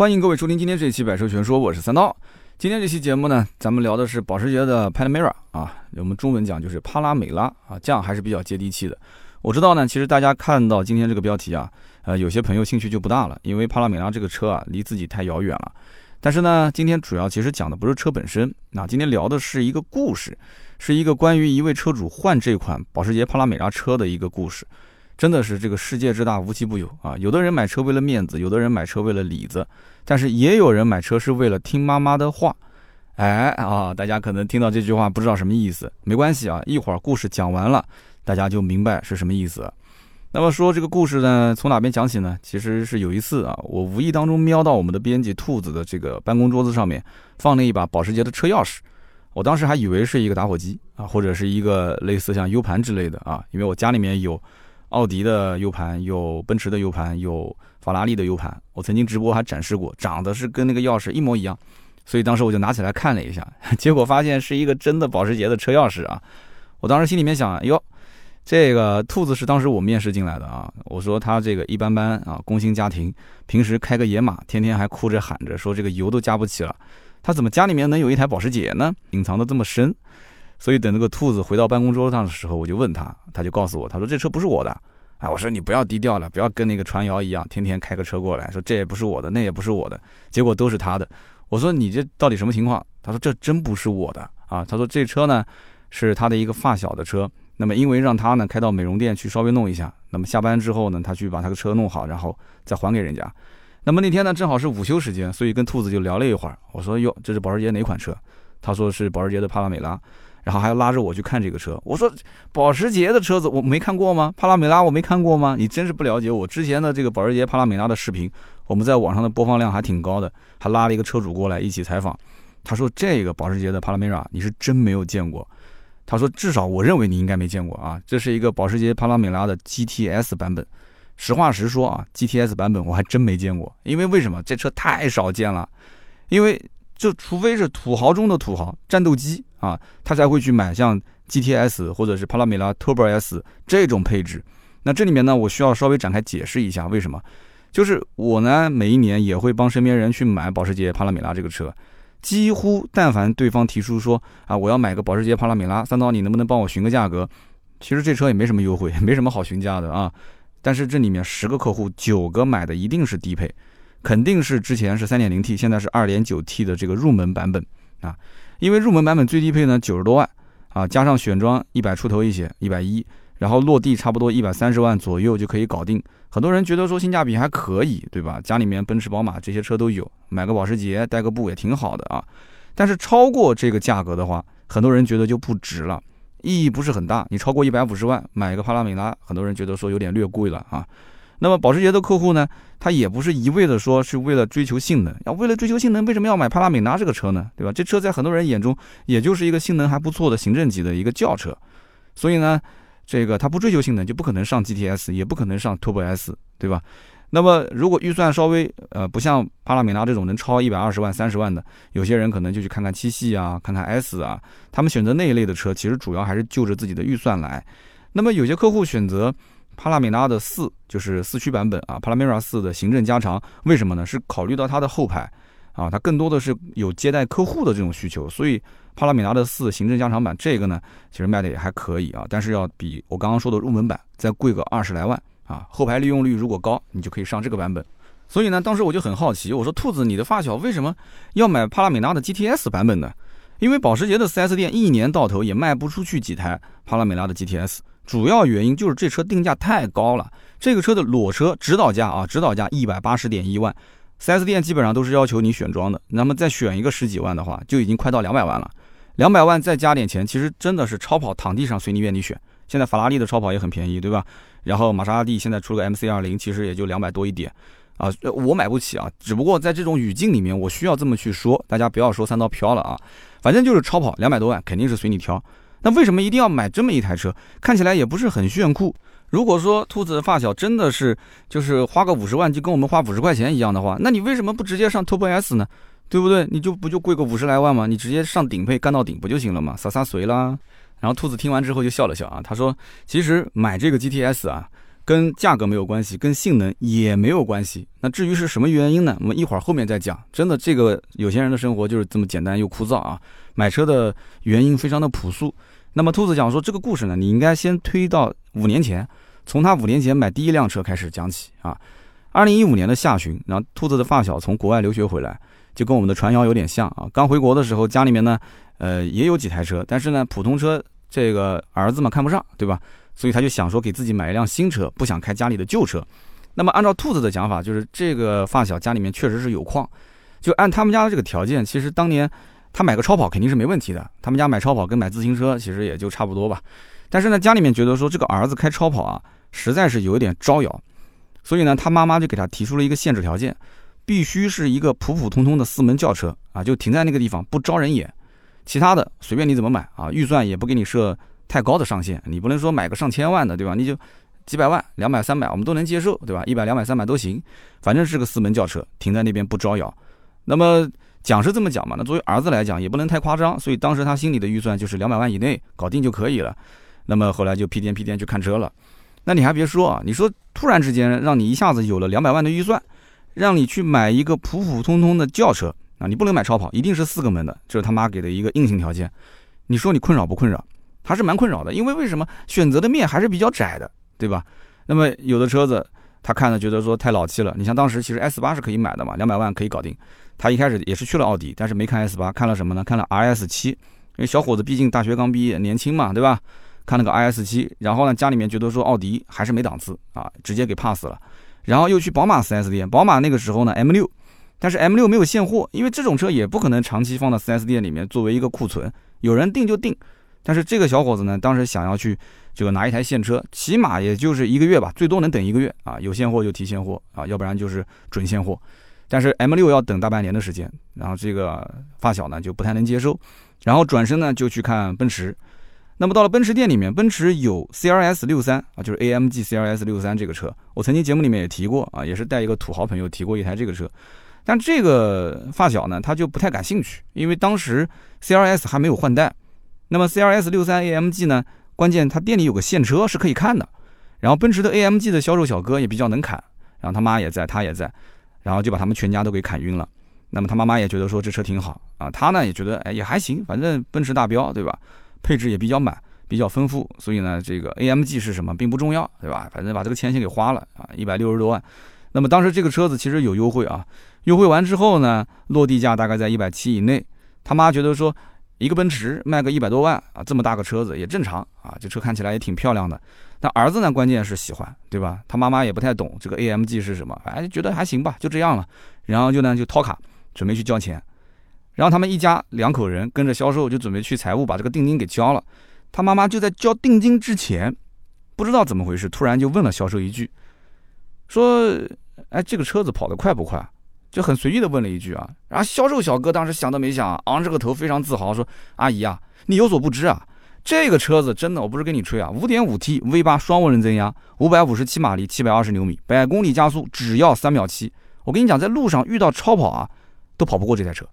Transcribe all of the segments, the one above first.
欢迎各位收听今天这期《百车全说》，我是三刀。今天这期节目呢，咱们聊的是保时捷的 Panamera 啊，我们中文讲就是帕拉梅拉啊，这样还是比较接地气的。我知道呢，其实大家看到今天这个标题啊，呃，有些朋友兴趣就不大了，因为帕拉梅拉这个车啊，离自己太遥远了。但是呢，今天主要其实讲的不是车本身，那今天聊的是一个故事，是一个关于一位车主换这款保时捷帕拉梅拉车的一个故事。真的是这个世界之大无奇不有啊！有的人买车为了面子，有的人买车为了里子，但是也有人买车是为了听妈妈的话。哎啊，大家可能听到这句话不知道什么意思，没关系啊，一会儿故事讲完了，大家就明白是什么意思。那么说这个故事呢，从哪边讲起呢？其实是有一次啊，我无意当中瞄到我们的编辑兔子的这个办公桌子上面放了一把保时捷的车钥匙，我当时还以为是一个打火机啊，或者是一个类似像 U 盘之类的啊，因为我家里面有。奥迪的 U 盘有奔驰的 U 盘有法拉利的 U 盘，我曾经直播还展示过，长得是跟那个钥匙一模一样，所以当时我就拿起来看了一下，结果发现是一个真的保时捷的车钥匙啊！我当时心里面想，哟，这个兔子是当时我面试进来的啊，我说他这个一般般啊，工薪家庭，平时开个野马，天天还哭着喊着说这个油都加不起了，他怎么家里面能有一台保时捷呢？隐藏的这么深。所以等那个兔子回到办公桌上的时候，我就问他，他就告诉我，他说这车不是我的。哎，我说你不要低调了，不要跟那个传谣一样，天天开个车过来说这也不是我的，那也不是我的，结果都是他的。我说你这到底什么情况？他说这真不是我的啊。他说这车呢是他的一个发小的车，那么因为让他呢开到美容店去稍微弄一下，那么下班之后呢他去把他的车弄好，然后再还给人家。那么那天呢正好是午休时间，所以跟兔子就聊了一会儿。我说哟，这是保时捷哪款车？他说是保时捷的帕拉梅拉。然后还要拉着我去看这个车，我说保时捷的车子我没看过吗？帕拉梅拉我没看过吗？你真是不了解我之前的这个保时捷帕拉梅拉的视频，我们在网上的播放量还挺高的，还拉了一个车主过来一起采访。他说这个保时捷的帕拉梅拉你是真没有见过，他说至少我认为你应该没见过啊，这是一个保时捷帕拉梅拉的 GTS 版本。实话实说啊，GTS 版本我还真没见过，因为为什么这车太少见了？因为就除非是土豪中的土豪，战斗机啊，他才会去买像 GTS 或者是帕拉梅拉 Turbo S 这种配置。那这里面呢，我需要稍微展开解释一下，为什么？就是我呢，每一年也会帮身边人去买保时捷帕拉梅拉这个车，几乎但凡对方提出说啊，我要买个保时捷帕拉梅拉，三刀你能不能帮我询个价格？其实这车也没什么优惠，没什么好询价的啊。但是这里面十个客户九个买的一定是低配。肯定是之前是三点零 T，现在是二点九 T 的这个入门版本啊，因为入门版本最低配呢九十多万啊，加上选装一百出头一些，一百一，然后落地差不多一百三十万左右就可以搞定。很多人觉得说性价比还可以，对吧？家里面奔驰、宝马这些车都有，买个保时捷带个步也挺好的啊。但是超过这个价格的话，很多人觉得就不值了，意义不是很大。你超过一百五十万买一个帕拉梅拉，很多人觉得说有点略贵了啊。那么保时捷的客户呢，它也不是一味的说是为了追求性能，要为了追求性能，为什么要买帕拉美拉这个车呢？对吧？这车在很多人眼中，也就是一个性能还不错的行政级的一个轿车，所以呢，这个它不追求性能，就不可能上 GTS，也不可能上 Turbo S，对吧？那么如果预算稍微呃不像帕拉梅拉这种能超一百二十万、三十万的，有些人可能就去看看七系啊，看看 S 啊，他们选择那一类的车，其实主要还是就着自己的预算来。那么有些客户选择。帕拉梅拉的四就是四驱版本啊，帕拉梅拉四的行政加长，为什么呢？是考虑到它的后排啊，它更多的是有接待客户的这种需求，所以帕拉梅拉的四行政加长版这个呢，其实卖的也还可以啊，但是要比我刚刚说的入门版再贵个二十来万啊。后排利用率如果高，你就可以上这个版本。所以呢，当时我就很好奇，我说兔子，你的发小为什么要买帕拉梅拉的 GTS 版本呢？因为保时捷的 4S 店一年到头也卖不出去几台帕拉梅拉的 GTS。主要原因就是这车定价太高了，这个车的裸车指导价啊，指导价一百八十点一万，4S 店基本上都是要求你选装的，那么再选一个十几万的话，就已经快到两百万了，两百万再加点钱，其实真的是超跑躺地上随你愿你选。现在法拉利的超跑也很便宜，对吧？然后玛莎拉蒂现在出个 MC 二零，其实也就两百多一点。啊，我买不起啊，只不过在这种语境里面，我需要这么去说，大家不要说三刀飘了啊，反正就是超跑两百多万，肯定是随你挑。那为什么一定要买这么一台车？看起来也不是很炫酷。如果说兔子的发小真的是就是花个五十万就跟我们花五十块钱一样的话，那你为什么不直接上 TOPS 呢？对不对？你就不就贵个五十来万吗？你直接上顶配干到顶不就行了吗？洒洒随啦。然后兔子听完之后就笑了笑啊，他说：“其实买这个 GTS 啊，跟价格没有关系，跟性能也没有关系。那至于是什么原因呢？我们一会儿后面再讲。真的，这个有钱人的生活就是这么简单又枯燥啊。买车的原因非常的朴素。那么兔子讲说这个故事呢，你应该先推到五年前，从他五年前买第一辆车开始讲起啊。二零一五年的下旬，然后兔子的发小从国外留学回来，就跟我们的传谣有点像啊。刚回国的时候，家里面呢，呃，也有几台车，但是呢，普通车这个儿子嘛看不上，对吧？所以他就想说给自己买一辆新车，不想开家里的旧车。那么按照兔子的讲法，就是这个发小家里面确实是有矿，就按他们家的这个条件，其实当年他买个超跑肯定是没问题的。他们家买超跑跟买自行车其实也就差不多吧。但是呢，家里面觉得说这个儿子开超跑啊，实在是有一点招摇。所以呢，他妈妈就给他提出了一个限制条件，必须是一个普普通通的四门轿车啊，就停在那个地方不招人眼，其他的随便你怎么买啊，预算也不给你设太高的上限，你不能说买个上千万的，对吧？你就几百万、两百、三百，我们都能接受，对吧？一百、两百、三百都行，反正是个四门轿车，停在那边不招摇。那么讲是这么讲嘛，那作为儿子来讲也不能太夸张，所以当时他心里的预算就是两百万以内搞定就可以了。那么后来就屁颠屁颠去看车了。那你还别说啊，你说突然之间让你一下子有了两百万的预算，让你去买一个普普通通的轿车啊，你不能买超跑，一定是四个门的，这是他妈给的一个硬性条件。你说你困扰不困扰？还是蛮困扰的，因为为什么选择的面还是比较窄的，对吧？那么有的车子他看了觉得说太老气了，你像当时其实 S 八是可以买的嘛，两百万可以搞定。他一开始也是去了奥迪，但是没看 S 八，看了什么呢？看了 RS 七，因为小伙子毕竟大学刚毕业，年轻嘛，对吧？看了个 RS 七，然后呢，家里面觉得说奥迪还是没档次啊，直接给 pass 了，然后又去宝马 4S 店，宝马那个时候呢 M 六，但是 M 六没有现货，因为这种车也不可能长期放到 4S 店里面作为一个库存，有人订就订，但是这个小伙子呢，当时想要去这个拿一台现车，起码也就是一个月吧，最多能等一个月啊，有现货就提现货啊，要不然就是准现货，但是 M 六要等大半年的时间，然后这个发小呢就不太能接受，然后转身呢就去看奔驰。那么到了奔驰店里面，奔驰有 CRS 六三啊，就是 AMG CRS 六三这个车，我曾经节目里面也提过啊，也是带一个土豪朋友提过一台这个车，但这个发小呢，他就不太感兴趣，因为当时 CRS 还没有换代。那么 CRS 六三 AMG 呢，关键他店里有个现车是可以看的，然后奔驰的 AMG 的销售小哥也比较能砍，然后他妈也在，他也在，然后就把他们全家都给砍晕了。那么他妈妈也觉得说这车挺好啊，他呢也觉得哎也还行，反正奔驰大标对吧？配置也比较满，比较丰富，所以呢，这个 AMG 是什么并不重要，对吧？反正把这个钱先给花了啊，一百六十多万。那么当时这个车子其实有优惠啊，优惠完之后呢，落地价大概在一百七以内。他妈觉得说，一个奔驰卖个一百多万啊，这么大个车子也正常啊，这车看起来也挺漂亮的。但儿子呢，关键是喜欢，对吧？他妈妈也不太懂这个 AMG 是什么，反正觉得还行吧，就这样了。然后就呢就掏卡准备去交钱。然后他们一家两口人跟着销售就准备去财务把这个定金给交了。他妈妈就在交定金之前，不知道怎么回事，突然就问了销售一句，说：“哎，这个车子跑得快不快？”就很随意的问了一句啊。然后销售小哥当时想都没想，昂着个头，非常自豪说：“阿姨啊，你有所不知啊，这个车子真的，我不是跟你吹啊，五点五 T V 八双涡轮增压，五百五十七马力，七百二十牛米，百公里加速只要三秒七。我跟你讲，在路上遇到超跑啊，都跑不过这台车。”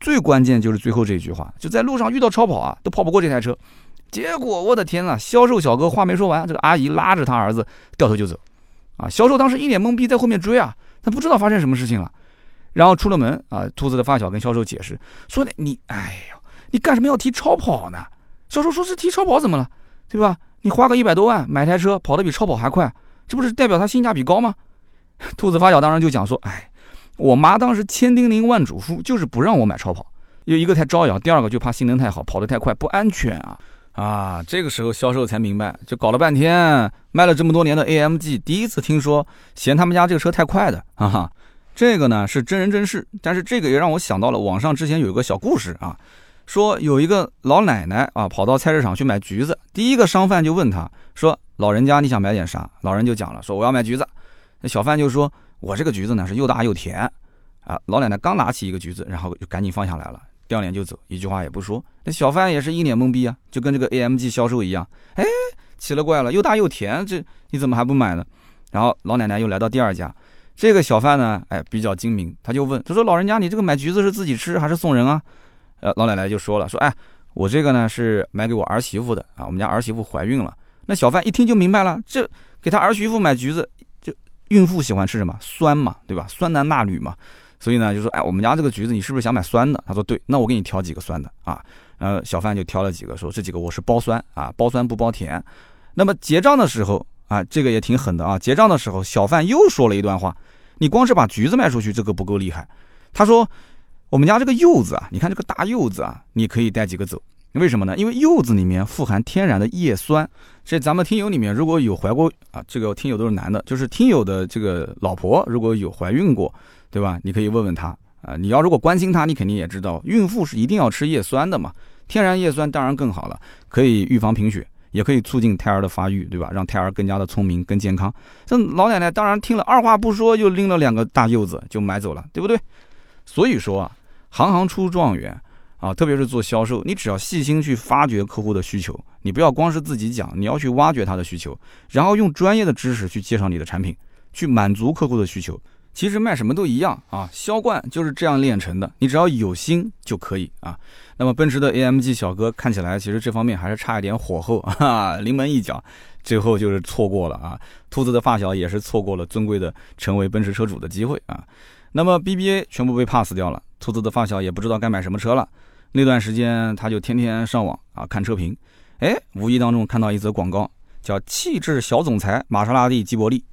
最关键就是最后这一句话，就在路上遇到超跑啊，都跑不过这台车。结果我的天呐，销售小哥话没说完，这个阿姨拉着他儿子掉头就走。啊，销售当时一脸懵逼，在后面追啊，他不知道发生什么事情了。然后出了门啊，兔子的发小跟销售解释说：“你，哎呦，你干什么要提超跑呢？”销售说是提超跑怎么了，对吧？你花个一百多万买台车，跑得比超跑还快，这不是代表它性价比高吗？兔子发小当然就讲说：“哎。”我妈当时千叮咛万嘱咐，就是不让我买超跑，有一个太招摇，第二个就怕性能太好，跑得太快不安全啊啊！这个时候销售才明白，就搞了半天，卖了这么多年的 AMG，第一次听说嫌他们家这个车太快的 啊哈！这个呢是真人真事，但是这个也让我想到了网上之前有一个小故事啊，说有一个老奶奶啊跑到菜市场去买橘子，第一个商贩就问他说：“老人家你想买点啥？”老人就讲了说：“我要买橘子。”那小贩就说。我这个橘子呢是又大又甜，啊，老奶奶刚拿起一个橘子，然后就赶紧放下来了，掉脸就走，一句话也不说。那小贩也是一脸懵逼啊，就跟这个 AMG 销售一样，哎，奇了怪了，又大又甜，这你怎么还不买呢？然后老奶奶又来到第二家，这个小贩呢，哎，比较精明，他就问，他说老人家，你这个买橘子是自己吃还是送人啊？呃，老奶奶就说了，说哎，我这个呢是买给我儿媳妇的啊，我们家儿媳妇怀孕了。那小贩一听就明白了，这。给他儿媳妇买橘子，就孕妇喜欢吃什么酸嘛，对吧？酸男辣女嘛，所以呢就说，哎，我们家这个橘子你是不是想买酸的？他说对，那我给你挑几个酸的啊。然后小贩就挑了几个，说这几个我是包酸啊，包酸不包甜。那么结账的时候啊，这个也挺狠的啊。结账的时候，小贩又说了一段话，你光是把橘子卖出去，这个不够厉害。他说，我们家这个柚子啊，你看这个大柚子啊，你可以带几个走。为什么呢？因为柚子里面富含天然的叶酸。这咱们听友里面如果有怀过啊，这个听友都是男的，就是听友的这个老婆如果有怀孕过，对吧？你可以问问他啊。你要如果关心他，你肯定也知道，孕妇是一定要吃叶酸的嘛。天然叶酸当然更好了，可以预防贫血，也可以促进胎儿的发育，对吧？让胎儿更加的聪明、更健康。这老奶奶当然听了，二话不说就拎了两个大柚子就买走了，对不对？所以说啊，行行出状元。啊，特别是做销售，你只要细心去发掘客户的需求，你不要光是自己讲，你要去挖掘他的需求，然后用专业的知识去介绍你的产品，去满足客户的需求。其实卖什么都一样啊，销冠就是这样练成的，你只要有心就可以啊。那么奔驰的 AMG 小哥看起来其实这方面还是差一点火候啊，临门一脚，最后就是错过了啊。兔子的发小也是错过了尊贵的成为奔驰车主的机会啊。那么 BBA 全部被 pass 掉了，兔子的发小也不知道该买什么车了。那段时间，他就天天上网啊看车评，哎，无意当中看到一则广告，叫“气质小总裁玛莎拉蒂吉伯利”，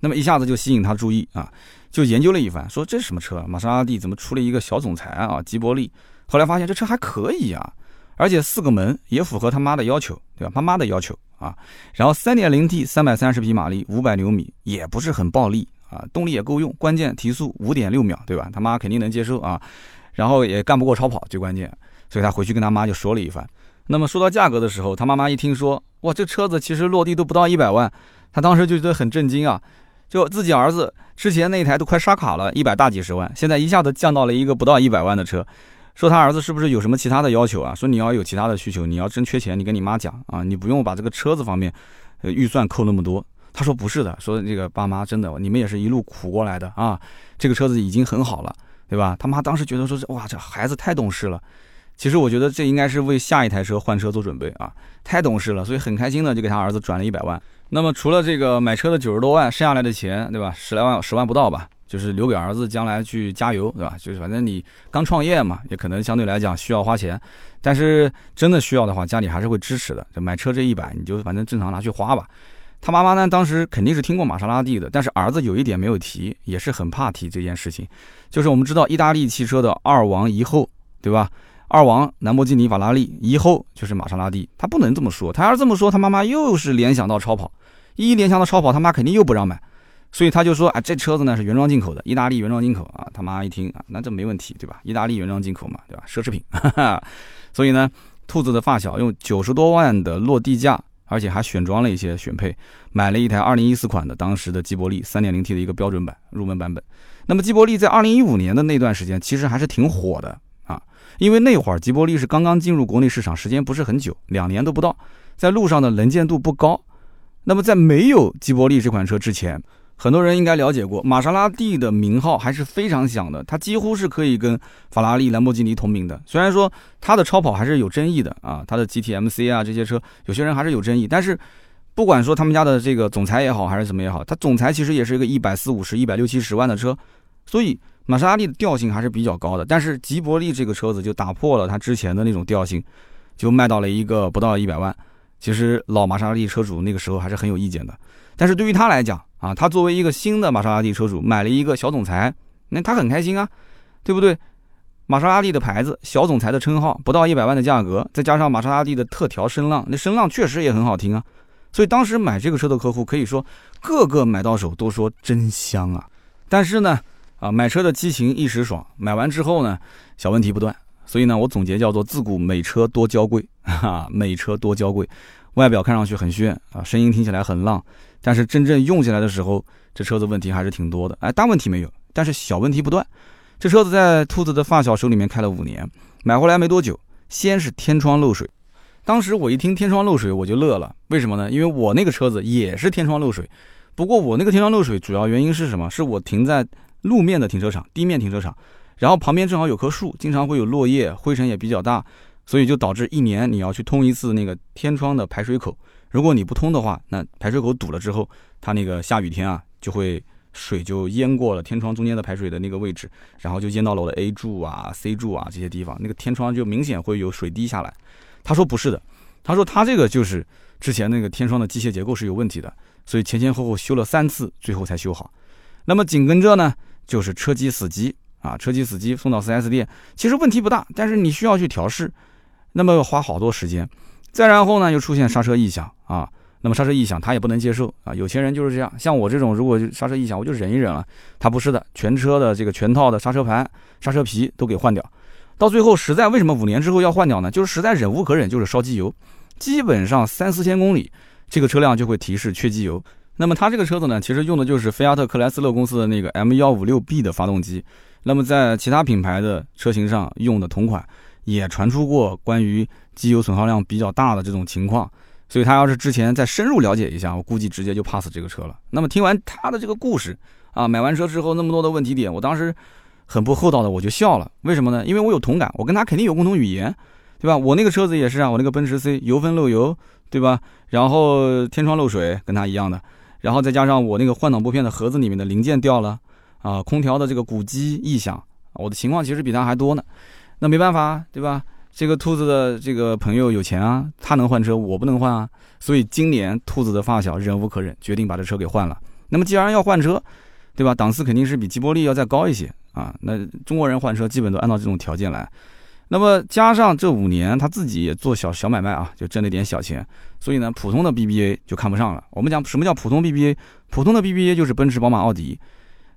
那么一下子就吸引他注意啊，就研究了一番，说这是什么车？玛莎拉蒂怎么出了一个小总裁啊？吉伯利，后来发现这车还可以啊，而且四个门也符合他妈的要求，对吧？妈妈的要求啊，然后三点零 T，三百三十匹马力，五百牛米，也不是很暴力啊，动力也够用，关键提速五点六秒，对吧？他妈肯定能接受啊，然后也干不过超跑，最关键。所以他回去跟他妈就说了一番。那么说到价格的时候，他妈妈一听说，哇，这车子其实落地都不到一百万，他当时就觉得很震惊啊。就自己儿子之前那台都快刷卡了，一百大几十万，现在一下子降到了一个不到一百万的车。说他儿子是不是有什么其他的要求啊？说你要有其他的需求，你要真缺钱，你跟你妈讲啊，你不用把这个车子方面，呃，预算扣那么多。他说不是的，说这个爸妈真的，你们也是一路苦过来的啊，这个车子已经很好了，对吧？他妈当时觉得说是哇，这孩子太懂事了。其实我觉得这应该是为下一台车换车做准备啊，太懂事了，所以很开心的就给他儿子转了一百万。那么除了这个买车的九十多万，剩下来的钱，对吧？十来万、十万不到吧，就是留给儿子将来去加油，对吧？就是反正你刚创业嘛，也可能相对来讲需要花钱，但是真的需要的话，家里还是会支持的。就买车这一百，你就反正正常拿去花吧。他妈妈呢，当时肯定是听过玛莎拉蒂的，但是儿子有一点没有提，也是很怕提这件事情，就是我们知道意大利汽车的二王一后，对吧？二王兰博基尼、法拉利，以后就是玛莎拉蒂。他不能这么说，他要是这么说，他妈妈又是联想到超跑，一联想到超跑，他妈肯定又不让买。所以他就说，啊，这车子呢是原装进口的，意大利原装进口啊。他妈一听啊，那这没问题，对吧？意大利原装进口嘛，对吧？奢侈品。所以呢，兔子的发小用九十多万的落地价，而且还选装了一些选配，买了一台二零一四款的当时的吉伯利三点零 T 的一个标准版入门版本。那么吉伯利在二零一五年的那段时间，其实还是挺火的。啊因为那会儿吉伯利是刚刚进入国内市场，时间不是很久，两年都不到，在路上的能见度不高。那么在没有吉伯利这款车之前，很多人应该了解过，玛莎拉蒂的名号还是非常响的，它几乎是可以跟法拉利、兰博基尼同名的。虽然说它的超跑还是有争议的啊，它的 GTMC 啊这些车，有些人还是有争议。但是不管说他们家的这个总裁也好，还是怎么也好，他总裁其实也是一个一百四五十、一百六七十万的车，所以。玛莎拉蒂的调性还是比较高的，但是吉伯利这个车子就打破了它之前的那种调性，就卖到了一个不到一百万。其实老玛莎拉蒂车主那个时候还是很有意见的，但是对于他来讲啊，他作为一个新的玛莎拉蒂车主，买了一个小总裁，那他很开心啊，对不对？玛莎拉蒂的牌子，小总裁的称号，不到一百万的价格，再加上玛莎拉蒂的特调声浪，那声浪确实也很好听啊。所以当时买这个车的客户可以说个个买到手都说真香啊。但是呢。啊，买车的激情一时爽，买完之后呢，小问题不断。所以呢，我总结叫做自古美车多娇贵，哈，美车多娇贵。外表看上去很炫啊，声音听起来很浪，但是真正用起来的时候，这车子问题还是挺多的。哎，大问题没有，但是小问题不断。这车子在兔子的发小手里面开了五年，买回来没多久，先是天窗漏水。当时我一听天窗漏水，我就乐了。为什么呢？因为我那个车子也是天窗漏水，不过我那个天窗漏水主要原因是什么？是我停在。路面的停车场，地面停车场，然后旁边正好有棵树，经常会有落叶，灰尘也比较大，所以就导致一年你要去通一次那个天窗的排水口，如果你不通的话，那排水口堵了之后，它那个下雨天啊，就会水就淹过了天窗中间的排水的那个位置，然后就淹到了我的 A 柱啊、C 柱啊这些地方，那个天窗就明显会有水滴下来。他说不是的，他说他这个就是之前那个天窗的机械结构是有问题的，所以前前后后修了三次，最后才修好。那么紧跟着呢，就是车机死机啊，车机死机送到 4S 店，其实问题不大，但是你需要去调试，那么要花好多时间。再然后呢，又出现刹车异响啊，那么刹车异响他也不能接受啊，有钱人就是这样，像我这种如果刹车异响，我就忍一忍了。他不是的，全车的这个全套的刹车盘、刹车皮都给换掉。到最后实在为什么五年之后要换掉呢？就是实在忍无可忍，就是烧机油，基本上三四千公里，这个车辆就会提示缺机油。那么它这个车子呢，其实用的就是菲亚特克莱斯勒公司的那个 M 幺五六 B 的发动机。那么在其他品牌的车型上用的同款，也传出过关于机油损耗量比较大的这种情况。所以他要是之前再深入了解一下，我估计直接就 pass 这个车了。那么听完他的这个故事啊，买完车之后那么多的问题点，我当时很不厚道的我就笑了。为什么呢？因为我有同感，我跟他肯定有共同语言，对吧？我那个车子也是啊，我那个奔驰 C 油分漏油，对吧？然后天窗漏水，跟他一样的。然后再加上我那个换挡拨片的盒子里面的零件掉了啊，空调的这个鼓机异响，我的情况其实比他还多呢。那没办法，对吧？这个兔子的这个朋友有钱啊，他能换车，我不能换啊。所以今年兔子的发小忍无可忍，决定把这车给换了。那么既然要换车，对吧？档次肯定是比吉波利要再高一些啊。那中国人换车基本都按照这种条件来。那么加上这五年他自己也做小小买卖啊，就挣了点小钱，所以呢，普通的 BBA 就看不上了。我们讲什么叫普通 BBA？普通的 BBA 就是奔驰、宝马、奥迪。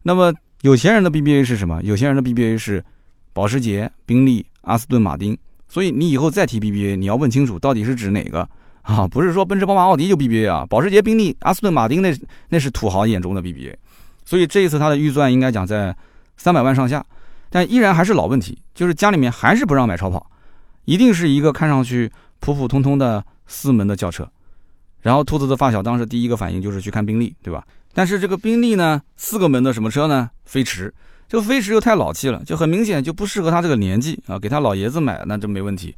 那么有钱人的 BBA 是什么？有钱人的 BBA 是保时捷、宾利、阿斯顿马丁。所以你以后再提 BBA，你要问清楚到底是指哪个啊？不是说奔驰、宝马、奥迪就 BBA 啊？保时捷、宾利、阿斯顿马丁那那是土豪眼中的 BBA。所以这一次他的预算应该讲在三百万上下。但依然还是老问题，就是家里面还是不让买超跑，一定是一个看上去普普通通的四门的轿车。然后兔子的发小当时第一个反应就是去看宾利，对吧？但是这个宾利呢，四个门的什么车呢？飞驰，这个飞驰又太老气了，就很明显就不适合他这个年纪啊，给他老爷子买那这没问题。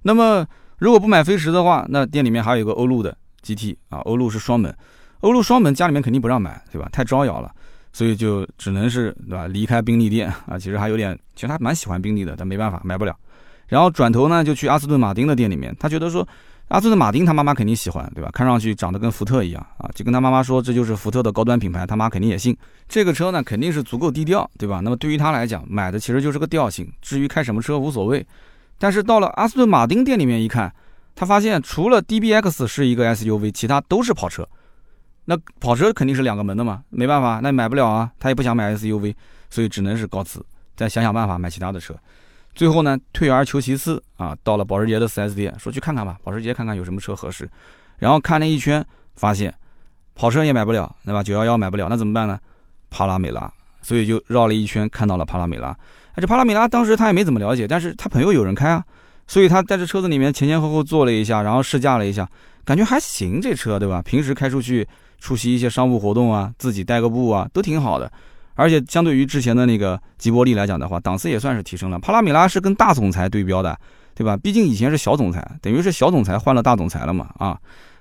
那么如果不买飞驰的话，那店里面还有一个欧陆的 GT 啊，欧陆是双门，欧陆双门家里面肯定不让买，对吧？太招摇了。所以就只能是对吧？离开宾利店啊，其实还有点，其实他蛮喜欢宾利的，但没办法买不了。然后转头呢，就去阿斯顿马丁的店里面，他觉得说，阿斯顿马丁他妈妈肯定喜欢，对吧？看上去长得跟福特一样啊，就跟他妈妈说这就是福特的高端品牌，他妈肯定也信。这个车呢肯定是足够低调，对吧？那么对于他来讲，买的其实就是个调性，至于开什么车无所谓。但是到了阿斯顿马丁店里面一看，他发现除了 DBX 是一个 SUV，其他都是跑车。那跑车肯定是两个门的嘛，没办法，那买不了啊，他也不想买 SUV，所以只能是告辞，再想想办法买其他的车。最后呢，退而求其次啊，到了保时捷的 4S 店，说去看看吧，保时捷看看有什么车合适。然后看了一圈，发现跑车也买不了，对吧？911买不了，那怎么办呢？帕拉梅拉，所以就绕了一圈，看到了帕拉梅拉。这帕拉梅拉当时他也没怎么了解，但是他朋友有人开啊，所以他在这车子里面前前后后坐了一下，然后试驾了一下，感觉还行，这车对吧？平时开出去。出席一些商务活动啊，自己带个步啊，都挺好的。而且相对于之前的那个吉博力来讲的话，档次也算是提升了。帕拉米拉是跟大总裁对标的，对吧？毕竟以前是小总裁，等于是小总裁换了大总裁了嘛啊。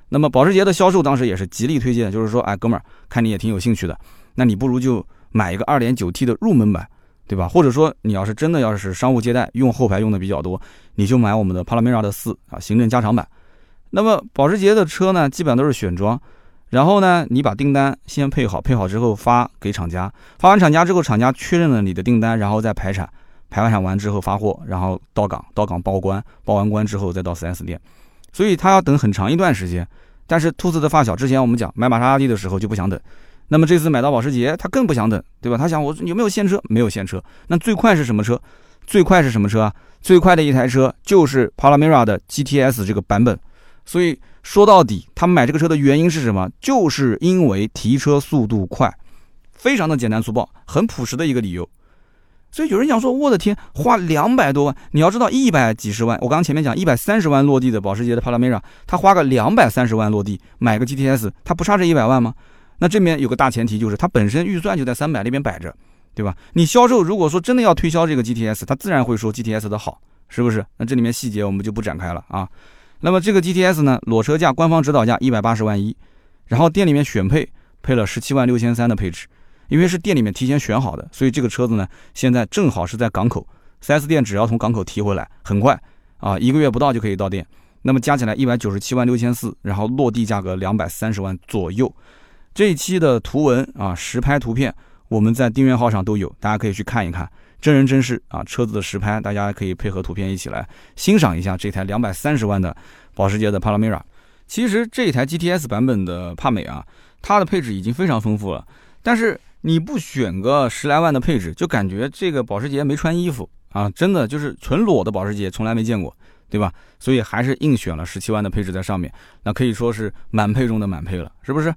那么保时捷的销售当时也是极力推荐，就是说，哎，哥们儿，看你也挺有兴趣的，那你不如就买一个 2.9T 的入门版，对吧？或者说你要是真的要是商务接待用后排用的比较多，你就买我们的帕拉梅拉的四啊，行政加长版。那么保时捷的车呢，基本上都是选装。然后呢，你把订单先配好，配好之后发给厂家，发完厂家之后，厂家确认了你的订单，然后再排产，排完产完之后发货，然后到岗，到岗报关，报完关之后再到 4S 店，所以他要等很长一段时间。但是兔子的发小之前我们讲买玛莎拉蒂的时候就不想等，那么这次买到保时捷，他更不想等，对吧？他想我有没有现车？没有现车。那最快是什么车？最快是什么车啊？最快的一台车就是 Panamera 的 GTS 这个版本，所以。说到底，他买这个车的原因是什么？就是因为提车速度快，非常的简单粗暴，很朴实的一个理由。所以有人讲说，我的天，花两百多万，你要知道一百几十万，我刚刚前面讲一百三十万落地的保时捷的帕拉梅拉，他花个两百三十万落地买个 GTS，他不差这一百万吗？那这边有个大前提就是，它本身预算就在三百那边摆着，对吧？你销售如果说真的要推销这个 GTS，他自然会说 GTS 的好，是不是？那这里面细节我们就不展开了啊。那么这个 GTS 呢，裸车价官方指导价一百八十万一，然后店里面选配配了十七万六千三的配置，因为是店里面提前选好的，所以这个车子呢，现在正好是在港口，4S 店只要从港口提回来，很快啊，一个月不到就可以到店。那么加起来一百九十七万六千四，然后落地价格两百三十万左右。这一期的图文啊，实拍图片我们在订阅号上都有，大家可以去看一看。真人真事啊，车子的实拍，大家可以配合图片一起来欣赏一下这台两百三十万的保时捷的帕拉梅拉。其实这台 GTS 版本的帕美啊，它的配置已经非常丰富了，但是你不选个十来万的配置，就感觉这个保时捷没穿衣服啊！真的就是纯裸的保时捷，从来没见过，对吧？所以还是硬选了十七万的配置在上面，那可以说是满配中的满配了，是不是？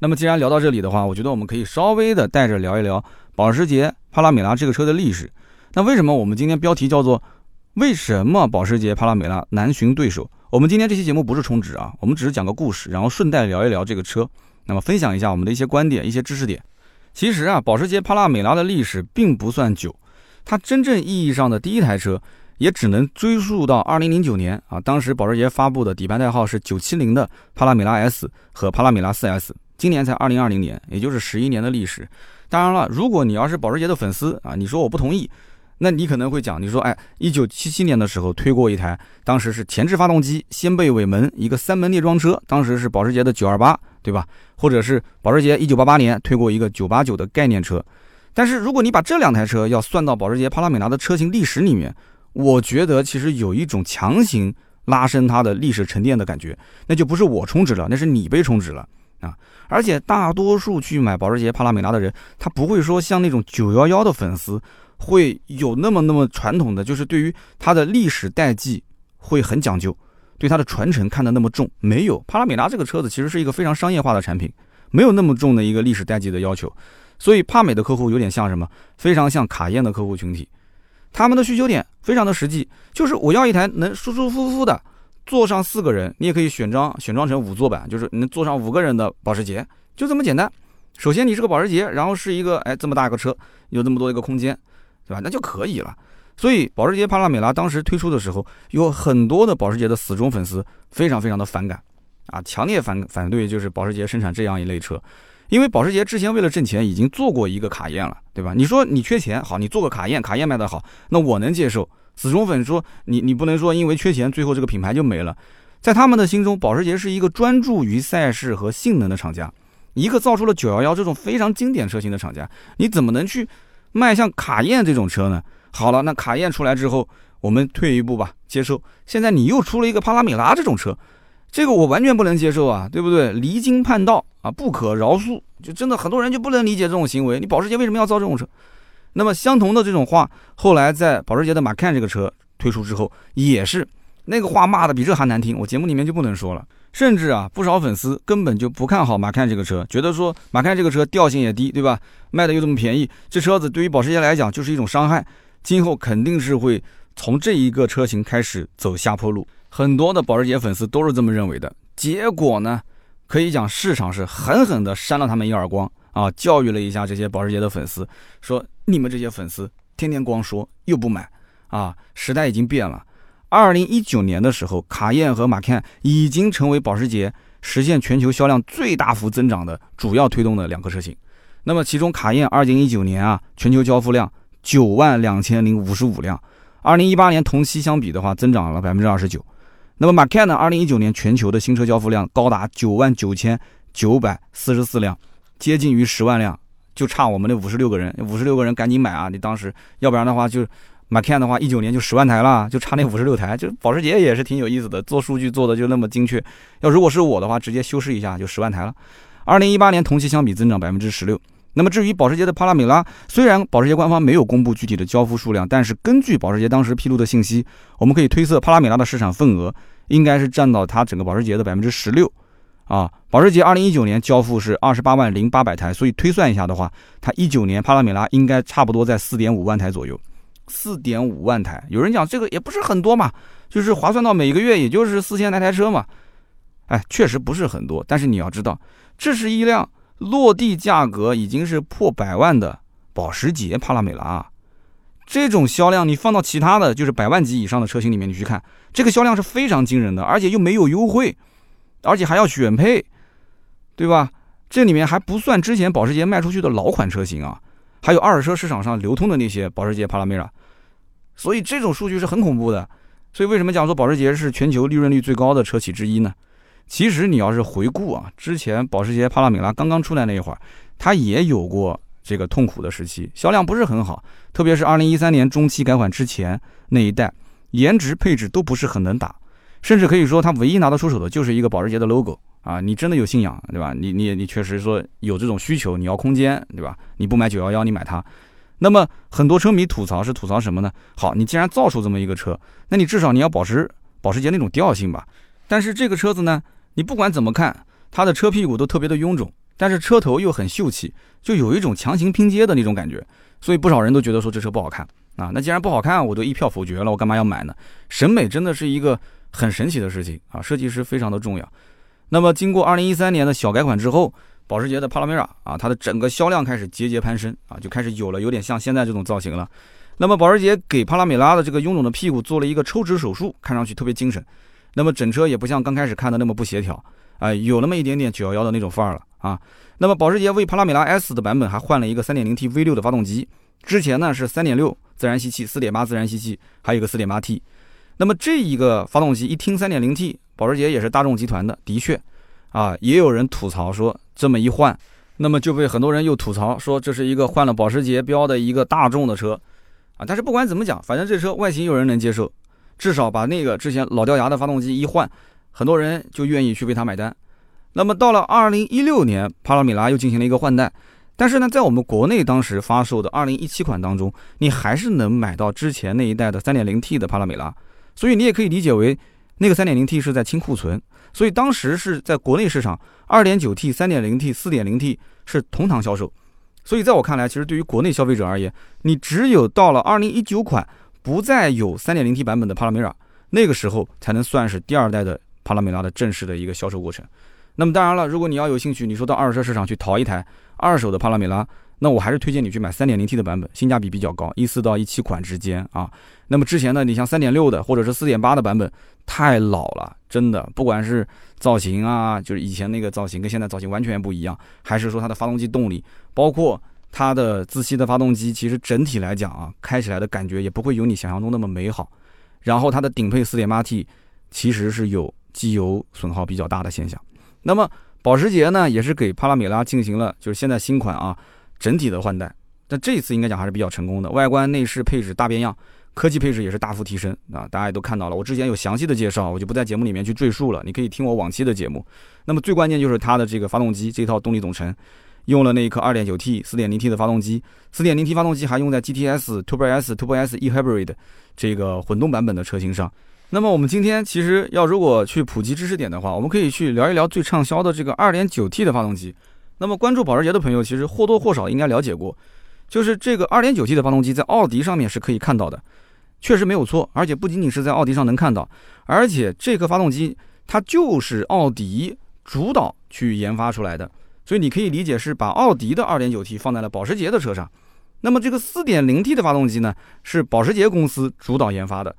那么既然聊到这里的话，我觉得我们可以稍微的带着聊一聊。保时捷帕拉梅拉这个车的历史，那为什么我们今天标题叫做“为什么保时捷帕拉梅拉难寻对手”？我们今天这期节目不是充值啊，我们只是讲个故事，然后顺带聊一聊这个车，那么分享一下我们的一些观点、一些知识点。其实啊，保时捷帕拉梅拉的历史并不算久，它真正意义上的第一台车也只能追溯到2009年啊，当时保时捷发布的底盘代号是970的帕拉梅拉 S 和帕拉梅拉 4S，今年才2020年，也就是十一年的历史。当然了，如果你要是保时捷的粉丝啊，你说我不同意，那你可能会讲，你说，哎，一九七七年的时候推过一台，当时是前置发动机、掀背尾门，一个三门列装车，当时是保时捷的九二八，对吧？或者是保时捷一九八八年推过一个九八九的概念车。但是如果你把这两台车要算到保时捷帕拉梅拉的车型历史里面，我觉得其实有一种强行拉伸它的历史沉淀的感觉，那就不是我充值了，那是你被充值了。啊，而且大多数去买保时捷帕拉梅拉的人，他不会说像那种九幺幺的粉丝会有那么那么传统的，就是对于它的历史代际会很讲究，对它的传承看得那么重。没有，帕拉梅拉这个车子其实是一个非常商业化的产品，没有那么重的一个历史代际的要求。所以帕美的客户有点像什么？非常像卡宴的客户群体，他们的需求点非常的实际，就是我要一台能舒舒服服的。坐上四个人，你也可以选装选装成五座版，就是能坐上五个人的保时捷，就这么简单。首先你是个保时捷，然后是一个哎这么大一个车，有这么多一个空间，对吧？那就可以了。所以保时捷帕拉梅拉当时推出的时候，有很多的保时捷的死忠粉丝非常非常的反感啊，强烈反反对就是保时捷生产这样一类车，因为保时捷之前为了挣钱已经做过一个卡宴了，对吧？你说你缺钱，好，你做个卡宴，卡宴卖得好，那我能接受。死忠粉说：“你你不能说因为缺钱，最后这个品牌就没了。在他们的心中，保时捷是一个专注于赛事和性能的厂家，一个造出了911这种非常经典车型的厂家。你怎么能去卖像卡宴这种车呢？好了，那卡宴出来之后，我们退一步吧，接受。现在你又出了一个帕拉米拉这种车，这个我完全不能接受啊，对不对？离经叛道啊，不可饶恕。就真的很多人就不能理解这种行为。你保时捷为什么要造这种车？”那么相同的这种话，后来在保时捷的马 can 这个车推出之后，也是那个话骂的比这还难听，我节目里面就不能说了。甚至啊，不少粉丝根本就不看好马 can 这个车，觉得说马 can 这个车调性也低，对吧？卖的又这么便宜，这车子对于保时捷来讲就是一种伤害，今后肯定是会从这一个车型开始走下坡路。很多的保时捷粉丝都是这么认为的。结果呢，可以讲市场是狠狠地扇了他们一耳光。啊，教育了一下这些保时捷的粉丝，说你们这些粉丝天天光说又不买，啊，时代已经变了。二零一九年的时候，卡宴和马 can 已经成为保时捷实现全球销量最大幅增长的主要推动的两个车型。那么其中卡宴二零一九年啊，全球交付量九万两千零五十五辆，二零一八年同期相比的话，增长了百分之二十九。那么马 can 呢，二零一九年全球的新车交付量高达九万九千九百四十四辆。接近于十万辆，就差我们那五十六个人，五十六个人赶紧买啊！你当时要不然的话，就马 can 的话，一九年就十万台了，就差那五十六台。就保时捷也是挺有意思的，做数据做的就那么精确。要如果是我的话，直接修饰一下就十万台了。二零一八年同期相比增长百分之十六。那么至于保时捷的帕拉梅拉，虽然保时捷官方没有公布具体的交付数量，但是根据保时捷当时披露的信息，我们可以推测帕拉梅拉的市场份额应该是占到它整个保时捷的百分之十六。啊，保时捷二零一九年交付是二十八万零八百台，所以推算一下的话，它一九年帕拉梅拉应该差不多在四点五万台左右。四点五万台，有人讲这个也不是很多嘛，就是划算到每个月也就是四千来台车嘛。哎，确实不是很多，但是你要知道，这是一辆落地价格已经是破百万的保时捷帕拉梅拉，这种销量你放到其他的就是百万级以上的车型里面你去看，这个销量是非常惊人的，而且又没有优惠，而且还要选配，对吧？这里面还不算之前保时捷卖出去的老款车型啊，还有二手车市场上流通的那些保时捷帕拉梅拉，所以这种数据是很恐怖的。所以为什么讲说保时捷是全球利润率最高的车企之一呢？其实你要是回顾啊，之前保时捷帕拉梅拉刚刚出来那一会儿，它也有过。这个痛苦的时期，销量不是很好，特别是二零一三年中期改款之前那一代，颜值配置都不是很能打，甚至可以说它唯一拿得出手的就是一个保时捷的 logo 啊！你真的有信仰对吧？你你你确实说有这种需求，你要空间对吧？你不买九幺幺，你买它。那么很多车迷吐槽是吐槽什么呢？好，你既然造出这么一个车，那你至少你要保持保时捷那种调性吧。但是这个车子呢，你不管怎么看，它的车屁股都特别的臃肿。但是车头又很秀气，就有一种强行拼接的那种感觉，所以不少人都觉得说这车不好看啊。那既然不好看，我都一票否决了，我干嘛要买呢？审美真的是一个很神奇的事情啊，设计师非常的重要。那么经过二零一三年的小改款之后，保时捷的帕拉梅拉啊，它的整个销量开始节节攀升啊，就开始有了有点像现在这种造型了。那么保时捷给帕拉梅拉的这个臃肿的屁股做了一个抽脂手术，看上去特别精神。那么整车也不像刚开始看的那么不协调。啊，有那么一点点九幺幺的那种范儿了啊。那么保时捷为帕拉梅拉 S 的版本还换了一个 3.0T V6 的发动机，之前呢是3.6自然吸气，4.8自然吸气，还有一个 4.8T。那么这一个发动机一听 3.0T，保时捷也是大众集团的，的确啊，也有人吐槽说这么一换，那么就被很多人又吐槽说这是一个换了保时捷标的一个大众的车啊。但是不管怎么讲，反正这车外形有人能接受，至少把那个之前老掉牙的发动机一换。很多人就愿意去为它买单。那么到了二零一六年，帕拉米拉又进行了一个换代，但是呢，在我们国内当时发售的二零一七款当中，你还是能买到之前那一代的三点零 T 的帕拉梅拉，所以你也可以理解为那个三点零 T 是在清库存。所以当时是在国内市场，二点九 T、三点零 T、四点零 T 是同堂销售。所以在我看来，其实对于国内消费者而言，你只有到了二零一九款不再有三点零 T 版本的帕拉梅拉，那个时候才能算是第二代的。帕拉梅拉的正式的一个销售过程，那么当然了，如果你要有兴趣，你说到二手车市场去淘一台二手的帕拉梅拉，那我还是推荐你去买 3.0T 的版本，性价比比较高，一四到一七款之间啊。那么之前呢，你像3.6的或者是4.8的版本太老了，真的，不管是造型啊，就是以前那个造型跟现在造型完全不一样，还是说它的发动机动力，包括它的自吸的发动机，其实整体来讲啊，开起来的感觉也不会有你想象中那么美好。然后它的顶配 4.8T 其实是有。机油损耗比较大的现象，那么保时捷呢也是给帕拉梅拉进行了就是现在新款啊整体的换代，但这次应该讲还是比较成功的，外观内饰配置大变样，科技配置也是大幅提升啊，大家也都看到了，我之前有详细的介绍，我就不在节目里面去赘述了，你可以听我往期的节目。那么最关键就是它的这个发动机这套动力总成，用了那一颗 2.9T、4.0T 的发动机，4.0T 发动机还用在 GTS、Turbo S、Turbo S eHybrid 这个混动版本的车型上。那么我们今天其实要如果去普及知识点的话，我们可以去聊一聊最畅销的这个 2.9T 的发动机。那么关注保时捷的朋友，其实或多或少应该了解过，就是这个 2.9T 的发动机在奥迪上面是可以看到的，确实没有错。而且不仅仅是在奥迪上能看到，而且这个发动机它就是奥迪主导去研发出来的，所以你可以理解是把奥迪的 2.9T 放在了保时捷的车上。那么这个 4.0T 的发动机呢，是保时捷公司主导研发的。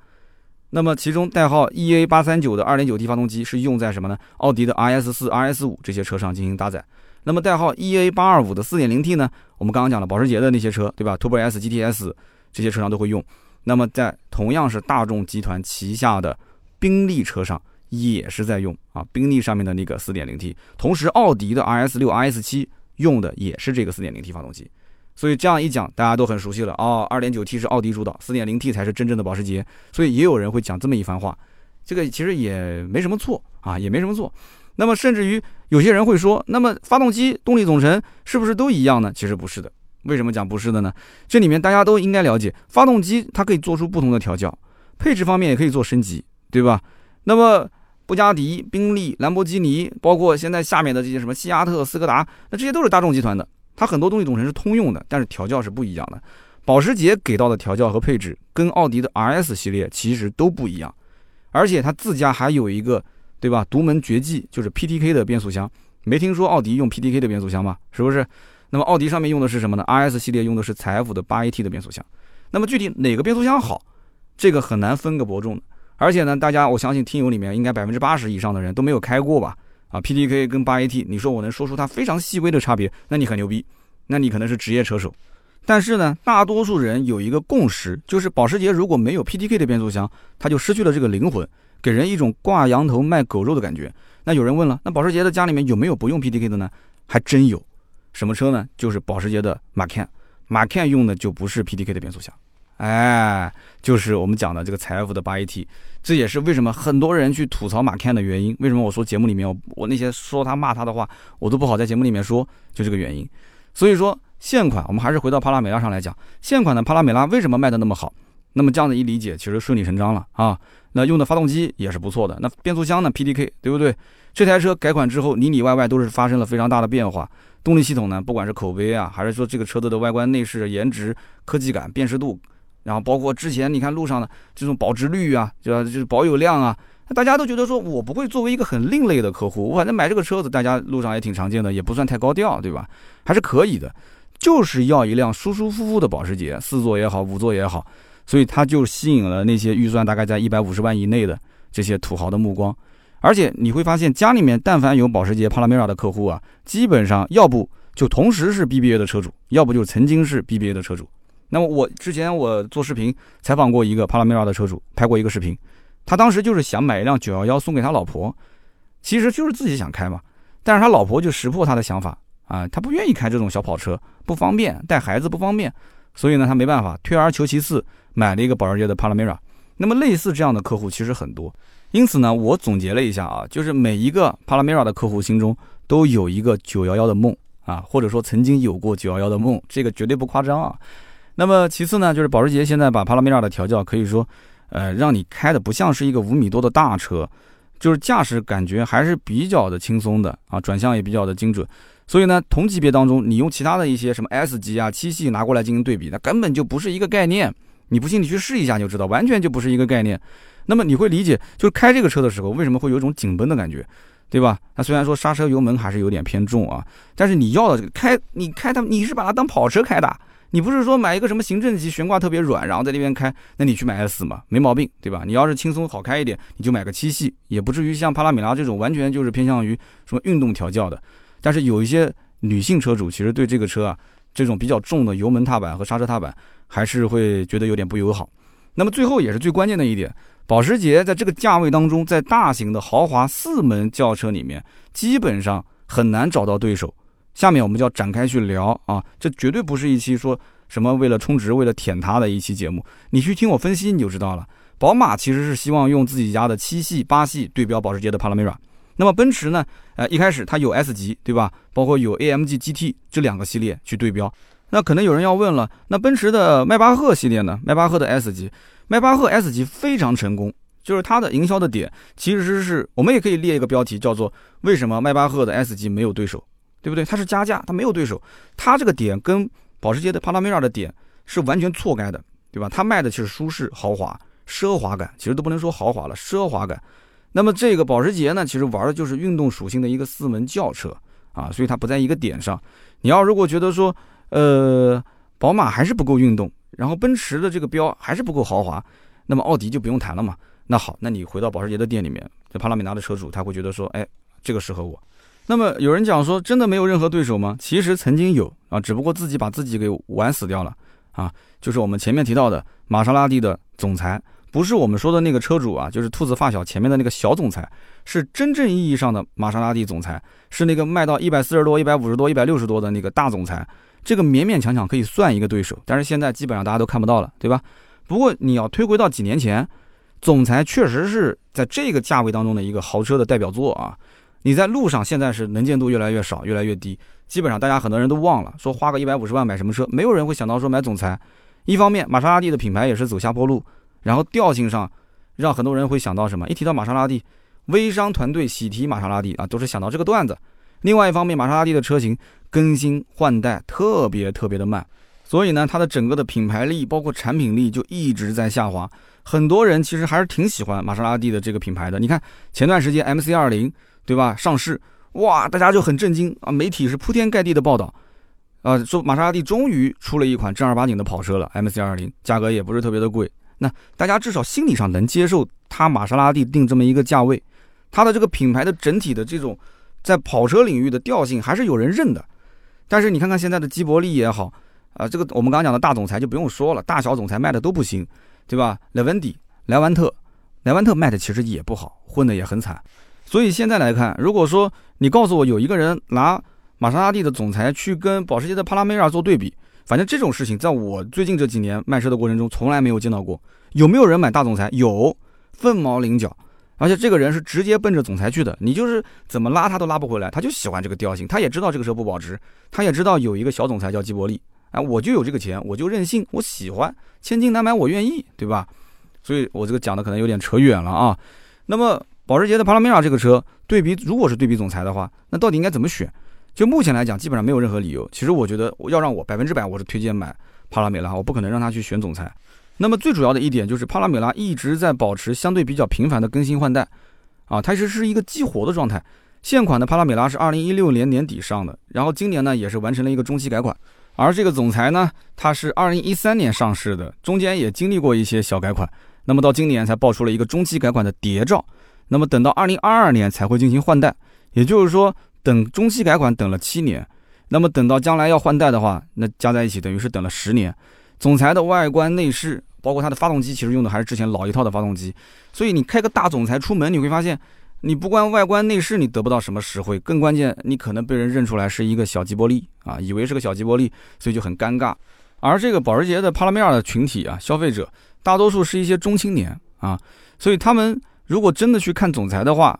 那么，其中代号 EA 八三九的二点九 T 发动机是用在什么呢？奥迪的 RS 四、RS 五这些车上进行搭载。那么，代号 EA 八二五的四点零 T 呢？我们刚刚讲了，保时捷的那些车，对吧？Turbo S、GTS 这些车上都会用。那么，在同样是大众集团旗下的宾利车上也是在用啊，宾利上面的那个四点零 T。同时，奥迪的 RS 六、RS 七用的也是这个四点零 T 发动机。所以这样一讲，大家都很熟悉了哦。二点九 T 是奥迪主导，四点零 T 才是真正的保时捷。所以也有人会讲这么一番话，这个其实也没什么错啊，也没什么错。那么甚至于有些人会说，那么发动机动力总成是不是都一样呢？其实不是的。为什么讲不是的呢？这里面大家都应该了解，发动机它可以做出不同的调教，配置方面也可以做升级，对吧？那么布加迪、宾利、兰博基尼，包括现在下面的这些什么西亚特、斯柯达，那这些都是大众集团的。它很多动力总成是通用的，但是调教是不一样的。保时捷给到的调教和配置跟奥迪的 RS 系列其实都不一样，而且它自家还有一个，对吧？独门绝技就是 PTK 的变速箱。没听说奥迪用 PTK 的变速箱吗？是不是？那么奥迪上面用的是什么呢？RS 系列用的是采孚的 8AT 的变速箱。那么具体哪个变速箱好，这个很难分个伯仲。而且呢，大家我相信听友里面应该百分之八十以上的人都没有开过吧？啊，PDK 跟八 AT，你说我能说出它非常细微的差别，那你很牛逼，那你可能是职业车手。但是呢，大多数人有一个共识，就是保时捷如果没有 PDK 的变速箱，它就失去了这个灵魂，给人一种挂羊头卖狗肉的感觉。那有人问了，那保时捷的家里面有没有不用 PDK 的呢？还真有，什么车呢？就是保时捷的 Macan，Macan 用的就不是 PDK 的变速箱。哎，就是我们讲的这个财富的八 AT，这也是为什么很多人去吐槽马 can 的原因。为什么我说节目里面我我那些说他骂他的话，我都不好在节目里面说，就这个原因。所以说现款，我们还是回到帕拉梅拉上来讲，现款的帕拉梅拉为什么卖的那么好？那么这样的一理解，其实顺理成章了啊。那用的发动机也是不错的，那变速箱呢？PDK 对不对？这台车改款之后，里里外外都是发生了非常大的变化。动力系统呢，不管是口碑啊，还是说这个车子的外观内饰、颜值、科技感、辨识度。然后包括之前你看路上的这种保值率啊，对吧？就是保有量啊，大家都觉得说我不会作为一个很另类的客户，我反正买这个车子，大家路上也挺常见的，也不算太高调，对吧？还是可以的，就是要一辆舒舒服服的保时捷，四座也好，五座也好，所以它就吸引了那些预算大概在一百五十万以内的这些土豪的目光。而且你会发现，家里面但凡有保时捷帕拉梅拉的客户啊，基本上要不就同时是 BBA 的车主，要不就曾经是 BBA 的车主。那么我之前我做视频采访过一个帕拉梅拉的车主，拍过一个视频，他当时就是想买一辆九幺幺送给他老婆，其实就是自己想开嘛，但是他老婆就识破他的想法啊，他不愿意开这种小跑车，不方便带孩子不方便，所以呢他没办法，退而求其次买了一个保时捷的帕拉梅拉。那么类似这样的客户其实很多，因此呢我总结了一下啊，就是每一个帕拉梅拉的客户心中都有一个九幺幺的梦啊，或者说曾经有过九幺幺的梦，这个绝对不夸张啊。那么其次呢，就是保时捷现在把帕拉梅拉的调教可以说，呃，让你开的不像是一个五米多的大车，就是驾驶感觉还是比较的轻松的啊，转向也比较的精准。所以呢，同级别当中，你用其他的一些什么 S 级啊、七系拿过来进行对比，那根本就不是一个概念。你不信，你去试一下就知道，完全就不是一个概念。那么你会理解，就是开这个车的时候，为什么会有一种紧绷的感觉，对吧？它虽然说刹车油门还是有点偏重啊，但是你要的这个开，你开它，你是把它当跑车开的。你不是说买一个什么行政级悬挂特别软，然后在那边开，那你去买 S 嘛，没毛病，对吧？你要是轻松好开一点，你就买个七系，也不至于像帕拉米拉这种完全就是偏向于什么运动调教的。但是有一些女性车主其实对这个车啊，这种比较重的油门踏板和刹车踏板，还是会觉得有点不友好。那么最后也是最关键的一点，保时捷在这个价位当中，在大型的豪华四门轿车里面，基本上很难找到对手。下面我们就要展开去聊啊，这绝对不是一期说什么为了充值、为了舔它的一期节目。你去听我分析，你就知道了。宝马其实是希望用自己家的七系、八系对标保时捷的帕拉梅拉。那么奔驰呢？呃，一开始它有 S 级，对吧？包括有 AMG GT 这两个系列去对标。那可能有人要问了，那奔驰的迈巴赫系列呢？迈巴赫的 S 级，迈巴赫 S 级非常成功，就是它的营销的点其实是我们也可以列一个标题，叫做为什么迈巴赫的 S 级没有对手。对不对？它是加价，它没有对手。它这个点跟保时捷的帕拉梅拉的点是完全错开的，对吧？它卖的是舒适、豪华、奢华感，其实都不能说豪华了，奢华感。那么这个保时捷呢，其实玩的就是运动属性的一个四门轿车啊，所以它不在一个点上。你要如果觉得说，呃，宝马还是不够运动，然后奔驰的这个标还是不够豪华，那么奥迪就不用谈了嘛。那好，那你回到保时捷的店里面，这帕拉梅拉的车主他会觉得说，哎，这个适合我。那么有人讲说，真的没有任何对手吗？其实曾经有啊，只不过自己把自己给玩死掉了啊。就是我们前面提到的玛莎拉蒂的总裁，不是我们说的那个车主啊，就是兔子发小前面的那个小总裁，是真正意义上的玛莎拉蒂总裁，是那个卖到一百四十多、一百五十多、一百六十多的那个大总裁。这个勉勉强强可以算一个对手，但是现在基本上大家都看不到了，对吧？不过你要推回到几年前，总裁确实是在这个价位当中的一个豪车的代表作啊。你在路上现在是能见度越来越少，越来越低，基本上大家很多人都忘了说花个一百五十万买什么车，没有人会想到说买总裁。一方面，玛莎拉蒂的品牌也是走下坡路，然后调性上让很多人会想到什么？一提到玛莎拉蒂，微商团队喜提玛莎拉蒂啊，都是想到这个段子。另外一方面，玛莎拉蒂的车型更新换代特别特别的慢，所以呢，它的整个的品牌力包括产品力就一直在下滑。很多人其实还是挺喜欢玛莎拉蒂的这个品牌的。你看前段时间 MC 二零。对吧？上市哇，大家就很震惊啊！媒体是铺天盖地的报道，啊，说玛莎拉蒂终于出了一款正儿八经的跑车了，MC20，价格也不是特别的贵。那大家至少心理上能接受它玛莎拉蒂定这么一个价位，它的这个品牌的整体的这种在跑车领域的调性还是有人认的。但是你看看现在的基博利也好，啊，这个我们刚刚讲的大总裁就不用说了，大小总裁卖的都不行，对吧？莱文迪、莱万特、莱万特卖的其实也不好，混的也很惨。所以现在来看，如果说你告诉我有一个人拿玛莎拉蒂的总裁去跟保时捷的帕拉梅拉做对比，反正这种事情在我最近这几年卖车的过程中从来没有见到过。有没有人买大总裁？有，凤毛麟角。而且这个人是直接奔着总裁去的，你就是怎么拉他都拉不回来，他就喜欢这个调性，他也知道这个车不保值，他也知道有一个小总裁叫基伯利，哎，我就有这个钱，我就任性，我喜欢，千金难买我愿意，对吧？所以我这个讲的可能有点扯远了啊。那么保时捷的帕拉梅拉这个车对比，如果是对比总裁的话，那到底应该怎么选？就目前来讲，基本上没有任何理由。其实我觉得要让我百分之百，我是推荐买帕拉梅拉，我不可能让他去选总裁。那么最主要的一点就是帕拉梅拉一直在保持相对比较频繁的更新换代，啊，它其实是一个激活的状态。现款的帕拉梅拉是二零一六年年底上的，然后今年呢也是完成了一个中期改款。而这个总裁呢，它是二零一三年上市的，中间也经历过一些小改款。那么到今年才爆出了一个中期改款的谍照，那么等到二零二二年才会进行换代，也就是说等中期改款等了七年，那么等到将来要换代的话，那加在一起等于是等了十年。总裁的外观内饰，包括它的发动机，其实用的还是之前老一套的发动机。所以你开个大总裁出门，你会发现，你不光外观内饰你得不到什么实惠，更关键你可能被人认出来是一个小吉波利啊，以为是个小吉波利，所以就很尴尬。而这个保时捷的帕拉梅尔的群体啊，消费者大多数是一些中青年啊，所以他们如果真的去看总裁的话，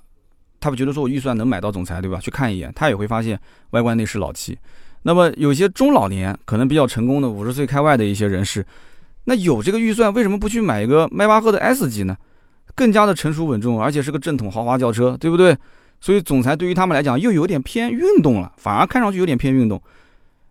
他们觉得说我预算能买到总裁，对吧？去看一眼，他也会发现外观内饰老气。那么有些中老年可能比较成功的五十岁开外的一些人士，那有这个预算，为什么不去买一个迈巴赫的 S 级呢？更加的成熟稳重，而且是个正统豪华轿车，对不对？所以总裁对于他们来讲又有点偏运动了，反而看上去有点偏运动。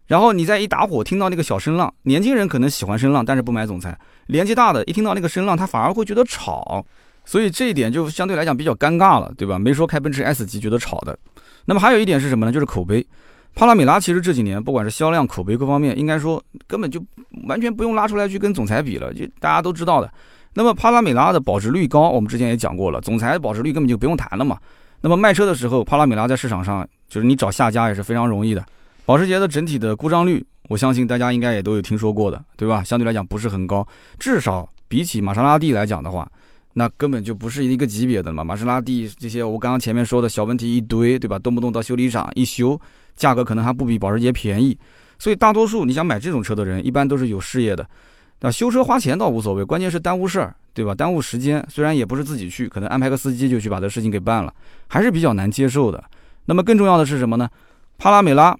然后你再一打火听到那个小声浪，年轻人可能喜欢声浪，但是不买总裁；年纪大的一听到那个声浪，他反而会觉得吵。所以这一点就相对来讲比较尴尬了，对吧？没说开奔驰 S 级觉得吵的。那么还有一点是什么呢？就是口碑。帕拉梅拉其实这几年不管是销量、口碑各方面，应该说根本就完全不用拉出来去跟总裁比了，就大家都知道的。那么帕拉梅拉的保值率高，我们之前也讲过了，总裁的保值率根本就不用谈了嘛。那么卖车的时候，帕拉梅拉在市场上就是你找下家也是非常容易的。保时捷的整体的故障率，我相信大家应该也都有听说过的，对吧？相对来讲不是很高，至少比起玛莎拉蒂来讲的话，那根本就不是一个级别的嘛。玛莎拉蒂这些我刚刚前面说的小问题一堆，对吧？动不动到修理厂一修。价格可能还不比保时捷便宜，所以大多数你想买这种车的人，一般都是有事业的。那修车花钱倒无所谓，关键是耽误事儿，对吧？耽误时间，虽然也不是自己去，可能安排个司机就去把这事情给办了，还是比较难接受的。那么更重要的是什么呢？帕拉梅拉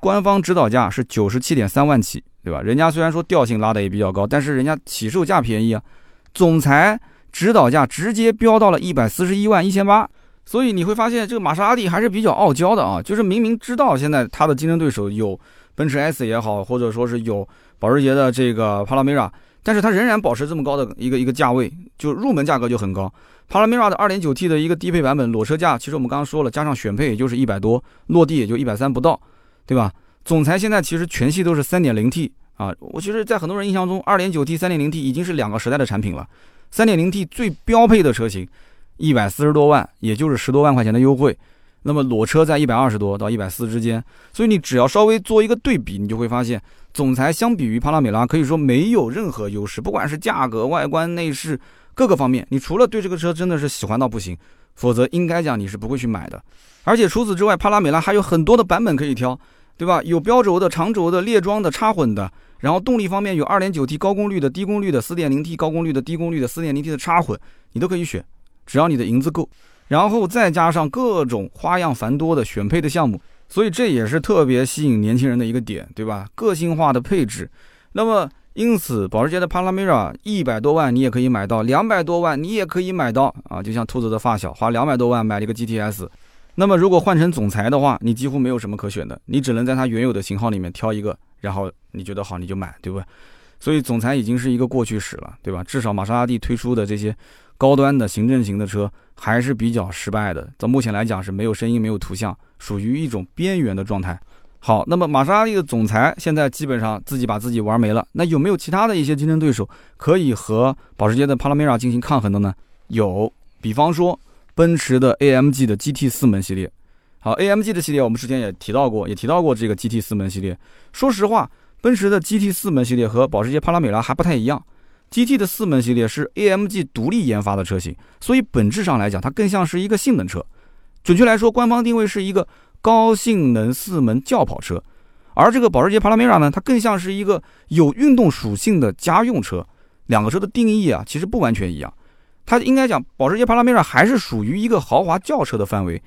官方指导价是九十七点三万起，对吧？人家虽然说调性拉的也比较高，但是人家起售价便宜啊。总裁指导价直接飙到了一百四十一万一千八。所以你会发现，这个玛莎拉蒂还是比较傲娇的啊，就是明明知道现在它的竞争对手有奔驰 S 也好，或者说是有保时捷的这个帕拉梅拉，但是它仍然保持这么高的一个一个价位，就入门价格就很高。帕拉梅拉的 2.9T 的一个低配版本裸车价，其实我们刚刚说了，加上选配也就是一百多，落地也就一百三不到，对吧？总裁现在其实全系都是 3.0T 啊，我其实，在很多人印象中，2.9T、3.0T 已经是两个时代的产品了，3.0T 最标配的车型。一百四十多万，也就是十多万块钱的优惠，那么裸车在一百二十多到一百四之间，所以你只要稍微做一个对比，你就会发现，总裁相比于帕拉梅拉可以说没有任何优势，不管是价格、外观、内饰各个方面，你除了对这个车真的是喜欢到不行，否则应该讲你是不会去买的。而且除此之外，帕拉梅拉还有很多的版本可以挑，对吧？有标轴的、长轴的、列装的、插混的，然后动力方面有二点九 T 高功率的、低功率的、四点零 T 高功率的、低功率的、四点零 T 的插混，你都可以选。只要你的银子够，然后再加上各种花样繁多的选配的项目，所以这也是特别吸引年轻人的一个点，对吧？个性化的配置。那么，因此保时捷的帕拉梅拉一百多万你也可以买到，两百多万你也可以买到啊！就像兔子的发小花两百多万买了一个 GTS，那么如果换成总裁的话，你几乎没有什么可选的，你只能在它原有的型号里面挑一个，然后你觉得好你就买，对不对？所以总裁已经是一个过去式了，对吧？至少玛莎拉蒂推出的这些。高端的行政型的车还是比较失败的，到目前来讲是没有声音、没有图像，属于一种边缘的状态。好，那么玛莎拉蒂的总裁现在基本上自己把自己玩没了。那有没有其他的一些竞争对手可以和保时捷的帕拉梅拉进行抗衡的呢？有，比方说奔驰的 AMG 的 GT 四门系列。好，AMG 的系列我们之前也提到过，也提到过这个 GT 四门系列。说实话，奔驰的 GT 四门系列和保时捷帕拉梅拉还不太一样。GT 的四门系列是 AMG 独立研发的车型，所以本质上来讲，它更像是一个性能车。准确来说，官方定位是一个。高性能四门轿跑车，而这个保时捷帕拉梅拉呢，它更像是一个有运动属性的家用车。两个车的定义啊，其实不完全一样。它应该讲，保时捷帕拉梅拉还是属于一个豪华轿车的范围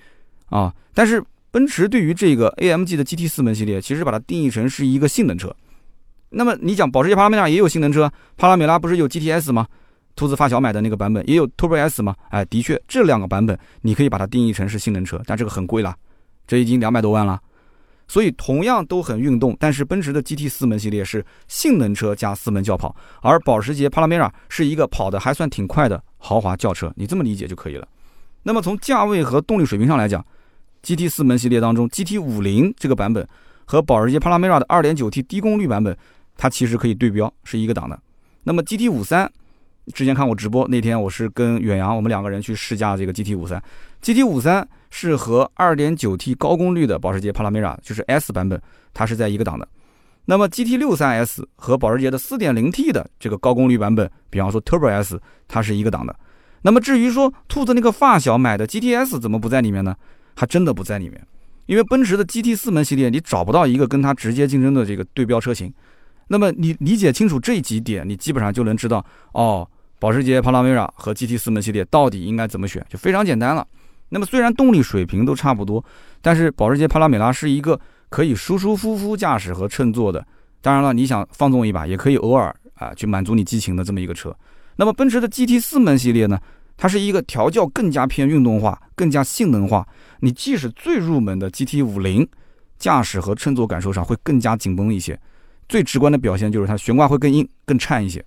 啊。但是奔驰对于这个 AMG 的 GT 四门系列，其实把它定义成是一个性能车。那么你讲保时捷帕拉梅拉也有性能车，帕拉梅拉不是有 GTS 吗？兔子发小买的那个版本也有 Turbo S 吗？哎，的确，这两个版本你可以把它定义成是性能车，但这个很贵了。这已经两百多万了，所以同样都很运动，但是奔驰的 GT 四门系列是性能车加四门轿跑，而保时捷帕拉梅拉是一个跑的还算挺快的豪华轿车，你这么理解就可以了。那么从价位和动力水平上来讲，GT 四门系列当中，GT 五零这个版本和保时捷帕拉梅拉的 2.9T 低功率版本，它其实可以对标，是一个档的。那么 GT 五三，之前看我直播那天，我是跟远洋我们两个人去试驾这个 GT 五三，GT 五三。是和 2.9T 高功率的保时捷帕拉梅拉，就是 S 版本，它是在一个档的。那么 GT63S 和保时捷的 4.0T 的这个高功率版本，比方说 Turbo S，它是一个档的。那么至于说兔子那个发小买的 GTS 怎么不在里面呢？还真的不在里面，因为奔驰的 GT 四门系列你找不到一个跟它直接竞争的这个对标车型。那么你理解清楚这几点，你基本上就能知道哦，保时捷帕拉梅拉和 GT 四门系列到底应该怎么选，就非常简单了。那么虽然动力水平都差不多，但是保时捷帕拉梅拉是一个可以舒舒服服驾驶和乘坐的。当然了，你想放纵一把，也可以偶尔啊去满足你激情的这么一个车。那么奔驰的 GT 四门系列呢，它是一个调教更加偏运动化、更加性能化。你即使最入门的 GT 五零，驾驶和乘坐感受上会更加紧绷一些。最直观的表现就是它悬挂会更硬、更颤一些。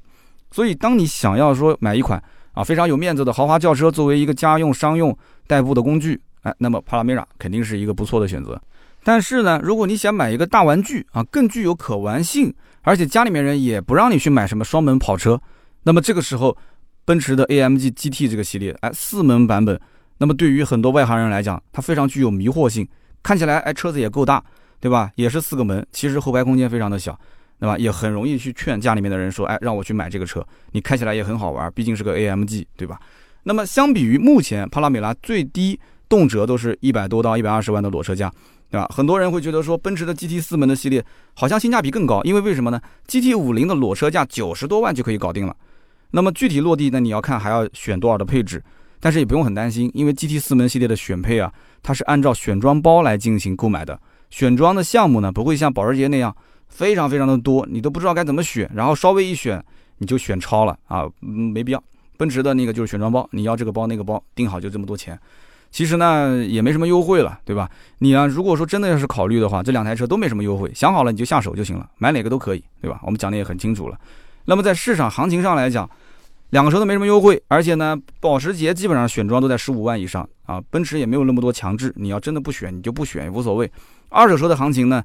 所以当你想要说买一款啊非常有面子的豪华轿车，作为一个家用、商用。代步的工具，哎，那么帕拉梅拉肯定是一个不错的选择。但是呢，如果你想买一个大玩具啊，更具有可玩性，而且家里面人也不让你去买什么双门跑车，那么这个时候，奔驰的 AMG GT 这个系列，哎，四门版本，那么对于很多外行人来讲，它非常具有迷惑性。看起来，哎，车子也够大，对吧？也是四个门，其实后排空间非常的小，对吧？也很容易去劝家里面的人说，哎，让我去买这个车，你开起来也很好玩，毕竟是个 AMG，对吧？那么相比于目前帕拉梅拉最低动辄都是一百多到一百二十万的裸车价，对吧？很多人会觉得说奔驰的 GT 四门的系列好像性价比更高，因为为什么呢？GT 五零的裸车价九十多万就可以搞定了。那么具体落地呢？你要看还要选多少的配置，但是也不用很担心，因为 GT 四门系列的选配啊，它是按照选装包来进行购买的，选装的项目呢不会像保时捷那样非常非常的多，你都不知道该怎么选，然后稍微一选你就选超了啊，没必要。奔驰的那个就是选装包，你要这个包那个包定好就这么多钱，其实呢也没什么优惠了，对吧？你啊如果说真的要是考虑的话，这两台车都没什么优惠，想好了你就下手就行了，买哪个都可以，对吧？我们讲的也很清楚了。那么在市场行情上来讲，两个车都没什么优惠，而且呢保时捷基本上选装都在十五万以上啊，奔驰也没有那么多强制，你要真的不选你就不选也无所谓。二手车的行情呢，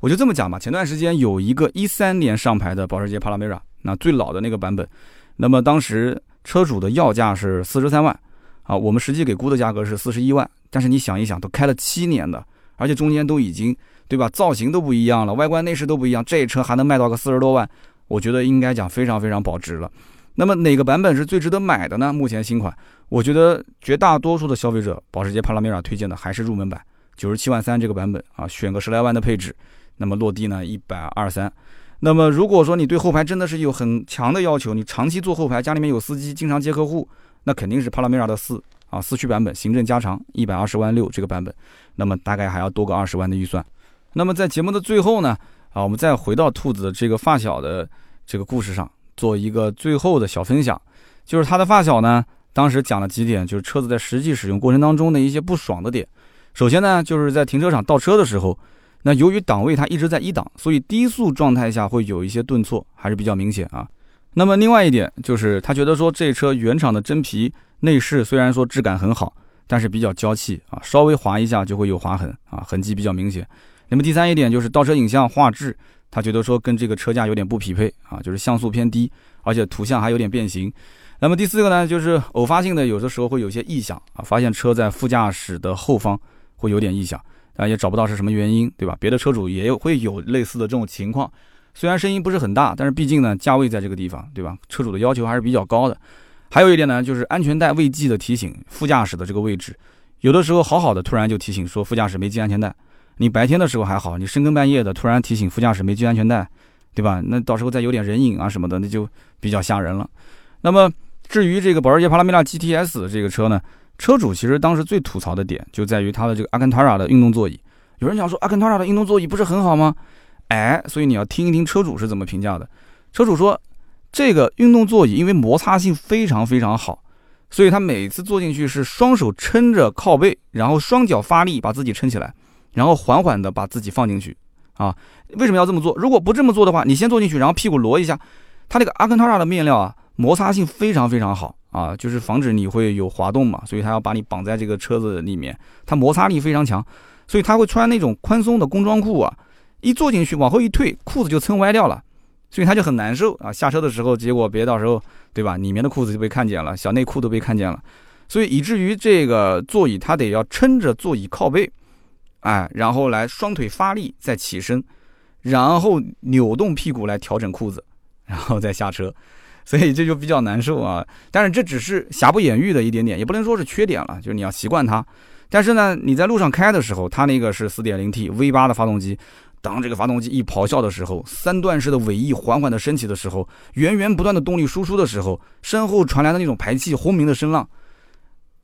我就这么讲吧，前段时间有一个一三年上牌的保时捷帕拉梅拉，那最老的那个版本，那么当时。车主的要价是四十三万，啊，我们实际给估的价格是四十一万。但是你想一想，都开了七年的，而且中间都已经，对吧？造型都不一样了，外观内饰都不一样，这车还能卖到个四十多万，我觉得应该讲非常非常保值了。那么哪个版本是最值得买的呢？目前新款，我觉得绝大多数的消费者，保时捷帕拉梅拉推荐的还是入门版，九十七万三这个版本啊，选个十来万的配置，那么落地呢一百二三。那么，如果说你对后排真的是有很强的要求，你长期坐后排，家里面有司机，经常接客户，那肯定是帕拉梅拉的四啊四驱版本，行政加长一百二十万六这个版本，那么大概还要多个二十万的预算。那么在节目的最后呢，啊，我们再回到兔子的这个发小的这个故事上，做一个最后的小分享，就是他的发小呢，当时讲了几点，就是车子在实际使用过程当中的一些不爽的点。首先呢，就是在停车场倒车的时候。那由于档位它一直在一档，所以低速状态下会有一些顿挫，还是比较明显啊。那么另外一点就是他觉得说这车原厂的真皮内饰虽然说质感很好，但是比较娇气啊，稍微划一下就会有划痕啊，痕迹比较明显。那么第三一点就是倒车影像画质，他觉得说跟这个车价有点不匹配啊，就是像素偏低，而且图像还有点变形。那么第四个呢，就是偶发性的有的时候会有些异响啊，发现车在副驾驶的后方会有点异响，啊也找不到是什么原因，对吧？别的车主也有会有类似的这种情况，虽然声音不是很大，但是毕竟呢价位在这个地方，对吧？车主的要求还是比较高的。还有一点呢，就是安全带未系的提醒，副驾驶的这个位置，有的时候好好的突然就提醒说副驾驶没系安全带，你白天的时候还好，你深更半夜的突然提醒副驾驶没系安全带，对吧？那到时候再有点人影啊什么的，那就比较吓人了。那么。至于这个保时捷帕拉梅拉 GTS 这个车呢，车主其实当时最吐槽的点就在于它的这个阿坎塔拉的运动座椅。有人讲说阿坎塔拉的运动座椅不是很好吗？哎，所以你要听一听车主是怎么评价的。车主说，这个运动座椅因为摩擦性非常非常好，所以他每次坐进去是双手撑着靠背，然后双脚发力把自己撑起来，然后缓缓的把自己放进去。啊，为什么要这么做？如果不这么做的话，你先坐进去，然后屁股挪一下，它那个阿坎塔拉的面料啊。摩擦性非常非常好啊，就是防止你会有滑动嘛，所以他要把你绑在这个车子里面，它摩擦力非常强，所以他会穿那种宽松的工装裤啊，一坐进去往后一退，裤子就撑歪掉了，所以他就很难受啊。下车的时候，结果别到时候对吧，里面的裤子就被看见了，小内裤都被看见了，所以以至于这个座椅他得要撑着座椅靠背，哎，然后来双腿发力再起身，然后扭动屁股来调整裤子，然后再下车。所以这就比较难受啊，但是这只是瑕不掩瑜的一点点，也不能说是缺点了，就是你要习惯它。但是呢，你在路上开的时候，它那个是 4.0T V8 的发动机，当这个发动机一咆哮的时候，三段式的尾翼缓缓的升起的时候，源源不断的动力输出的时候，身后传来的那种排气轰鸣的声浪，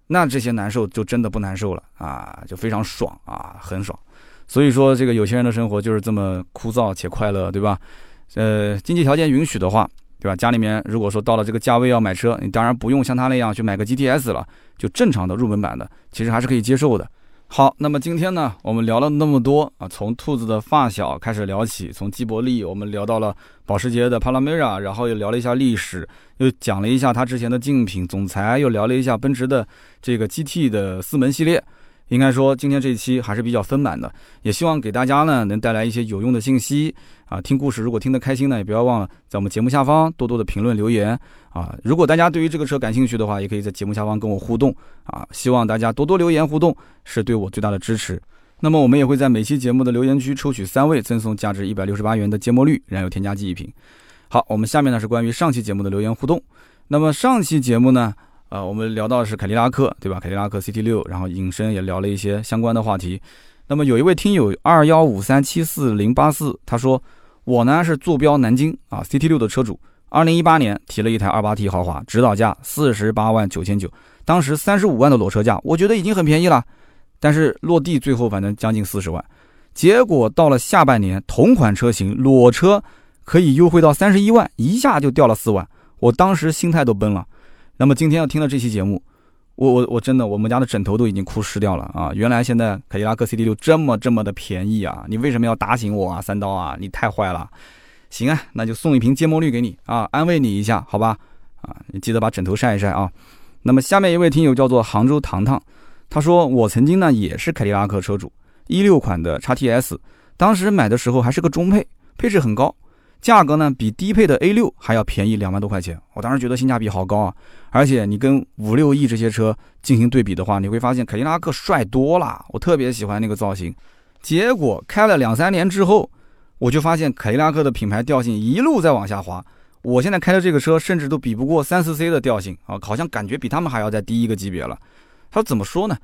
那这些难受就真的不难受了啊，就非常爽啊，很爽。所以说，这个有钱人的生活就是这么枯燥且快乐，对吧？呃，经济条件允许的话。对吧？家里面如果说到了这个价位要买车，你当然不用像他那样去买个 GTS 了，就正常的入门版的，其实还是可以接受的。好，那么今天呢，我们聊了那么多啊，从兔子的发小开始聊起，从基伯利我们聊到了保时捷的 Panamera，然后又聊了一下历史，又讲了一下它之前的竞品总裁，又聊了一下奔驰的这个 GT 的四门系列。应该说，今天这一期还是比较丰满的，也希望给大家呢能带来一些有用的信息啊。听故事如果听得开心呢，也不要忘了在我们节目下方多多的评论留言啊。如果大家对于这个车感兴趣的话，也可以在节目下方跟我互动啊。希望大家多多留言互动，是对我最大的支持。那么我们也会在每期节目的留言区抽取三位，赠送价值一百六十八元的芥末绿燃油添加剂一瓶。好，我们下面呢是关于上期节目的留言互动。那么上期节目呢？呃，我们聊到的是凯迪拉克，对吧？凯迪拉克 CT 六，然后引申也聊了一些相关的话题。那么有一位听友二幺五三七四零八四，他说我呢是坐标南京啊，CT 六的车主，二零一八年提了一台二八 T 豪华，指导价四十八万九千九，当时三十五万的裸车价，我觉得已经很便宜了，但是落地最后反正将近四十万，结果到了下半年，同款车型裸车可以优惠到三十一万，一下就掉了四万，我当时心态都崩了。那么今天要听到这期节目，我我我真的我们家的枕头都已经哭湿掉了啊！原来现在凯迪拉克 CT 六这么这么的便宜啊！你为什么要打醒我啊？三刀啊！你太坏了！行啊，那就送一瓶芥末绿给你啊，安慰你一下，好吧？啊，你记得把枕头晒一晒啊。那么下面一位听友叫做杭州糖糖，他说我曾经呢也是凯迪拉克车主，一六款的 x TS，当时买的时候还是个中配，配置很高。价格呢比低配的 A 六还要便宜两万多块钱，我当时觉得性价比好高啊！而且你跟五六 E 这些车进行对比的话，你会发现凯迪拉克帅多了，我特别喜欢那个造型。结果开了两三年之后，我就发现凯迪拉克的品牌调性一路在往下滑。我现在开的这个车甚至都比不过三四 C 的调性啊，好像感觉比他们还要在低一个级别了。他说怎么说呢？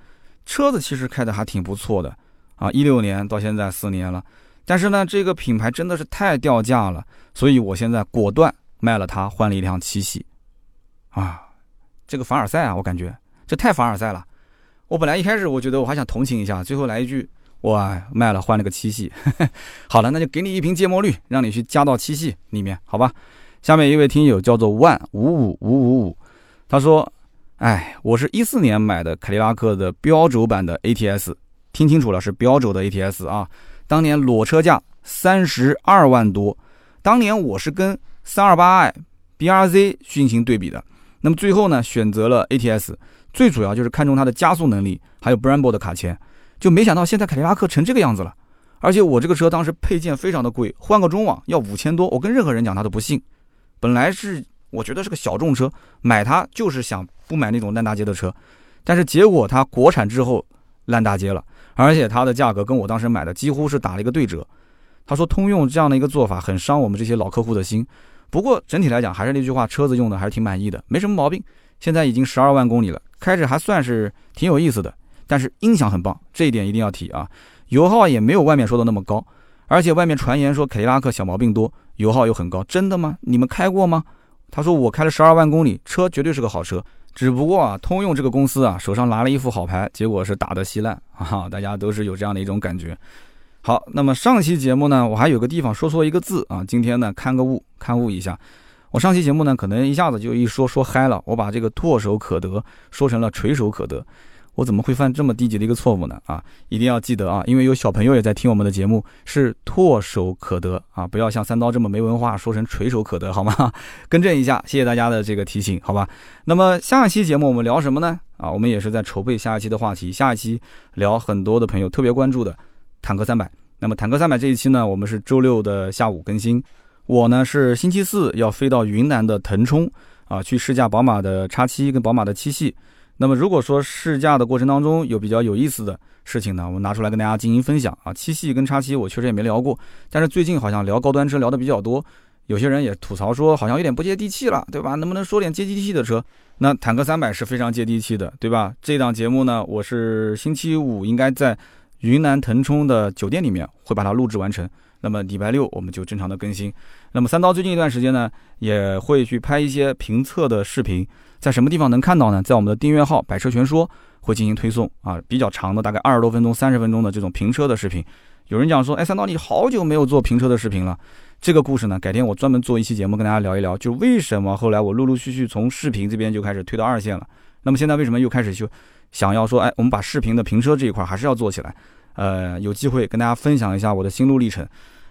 车子其实开的还挺不错的啊，一六年到现在四年了。但是呢，这个品牌真的是太掉价了，所以我现在果断卖了它，换了一辆七系。啊，这个凡尔赛啊，我感觉这太凡尔赛了。我本来一开始我觉得我还想同情一下，最后来一句，我卖了换了个七系。好了，那就给你一瓶芥末绿，让你去加到七系里面，好吧？下面一位听友叫做万五五五五五，他说：“哎，我是一四年买的凯迪拉克的标轴版的 ATS，听清楚了，是标轴的 ATS 啊。”当年裸车价三十二万多，当年我是跟三二八 i BRZ 进行对比的，那么最后呢选择了 ATS，最主要就是看中它的加速能力，还有 Brembo 的卡钳，就没想到现在凯迪拉克成这个样子了，而且我这个车当时配件非常的贵，换个中网要五千多，我跟任何人讲他都不信。本来是我觉得是个小众车，买它就是想不买那种烂大街的车，但是结果它国产之后烂大街了，而且它的价格跟我当时买的几乎是打了一个对折。他说通用这样的一个做法很伤我们这些老客户的心。不过整体来讲还是那句话，车子用的还是挺满意的，没什么毛病。现在已经十二万公里了，开着还算是挺有意思的。但是音响很棒，这一点一定要提啊。油耗也没有外面说的那么高，而且外面传言说凯迪拉克小毛病多，油耗又很高，真的吗？你们开过吗？他说我开了十二万公里，车绝对是个好车。只不过啊，通用这个公司啊，手上拿了一副好牌，结果是打得稀烂啊，大家都是有这样的一种感觉。好，那么上期节目呢，我还有个地方说错一个字啊，今天呢看个误，看误一下。我上期节目呢，可能一下子就一说说嗨了，我把这个唾手可得说成了垂手可得。我怎么会犯这么低级的一个错误呢？啊，一定要记得啊，因为有小朋友也在听我们的节目，是唾手可得啊，不要像三刀这么没文化，说成垂手可得，好吗？更正一下，谢谢大家的这个提醒，好吧？那么下一期节目我们聊什么呢？啊，我们也是在筹备下一期的话题，下一期聊很多的朋友特别关注的坦克三百。那么坦克三百这一期呢，我们是周六的下午更新。我呢是星期四要飞到云南的腾冲啊，去试驾宝马的叉七跟宝马的七系。那么如果说试驾的过程当中有比较有意思的事情呢，我们拿出来跟大家进行分享啊。七系跟叉七我确实也没聊过，但是最近好像聊高端车聊的比较多，有些人也吐槽说好像有点不接地气了，对吧？能不能说点接地气的车？那坦克三百是非常接地气的，对吧？这档节目呢，我是星期五应该在云南腾冲的酒店里面会把它录制完成。那么礼拜六我们就正常的更新。那么三刀最近一段时间呢，也会去拍一些评测的视频，在什么地方能看到呢？在我们的订阅号“百车全说”会进行推送啊，比较长的，大概二十多分钟、三十分钟的这种评车的视频。有人讲说，哎，三刀你好久没有做评车的视频了。这个故事呢，改天我专门做一期节目跟大家聊一聊，就为什么后来我陆陆续续从视频这边就开始推到二线了。那么现在为什么又开始就想要说，哎，我们把视频的评车这一块还是要做起来？呃，有机会跟大家分享一下我的心路历程。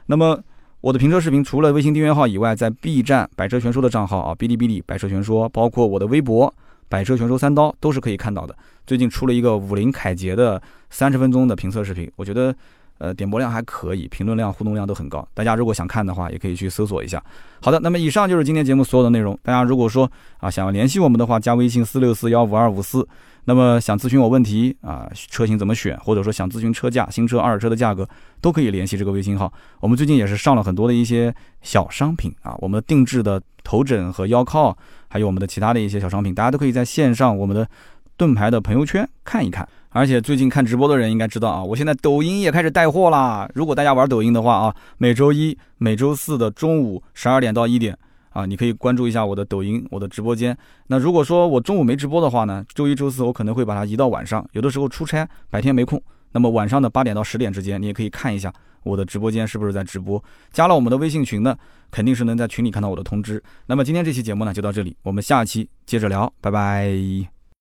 那么我的评车视频除了微信订阅号以外，在 B 站百车全说的账号啊，哔哩哔哩百车全说，包括我的微博百车全说三刀都是可以看到的。最近出了一个五菱凯捷的三十分钟的评测视频，我觉得呃点播量还可以，评论量、互动量都很高。大家如果想看的话，也可以去搜索一下。好的，那么以上就是今天节目所有的内容。大家如果说啊想要联系我们的话，加微信四六四幺五二五四。那么想咨询我问题啊，车型怎么选，或者说想咨询车价、新车、二手车的价格，都可以联系这个微信号。我们最近也是上了很多的一些小商品啊，我们的定制的头枕和腰靠，还有我们的其他的一些小商品，大家都可以在线上我们的盾牌的朋友圈看一看。而且最近看直播的人应该知道啊，我现在抖音也开始带货啦。如果大家玩抖音的话啊，每周一、每周四的中午十二点到一点。啊，你可以关注一下我的抖音，我的直播间。那如果说我中午没直播的话呢，周一、周四我可能会把它移到晚上。有的时候出差，白天没空，那么晚上的八点到十点之间，你也可以看一下我的直播间是不是在直播。加了我们的微信群呢，肯定是能在群里看到我的通知。那么今天这期节目呢就到这里，我们下期接着聊，拜拜。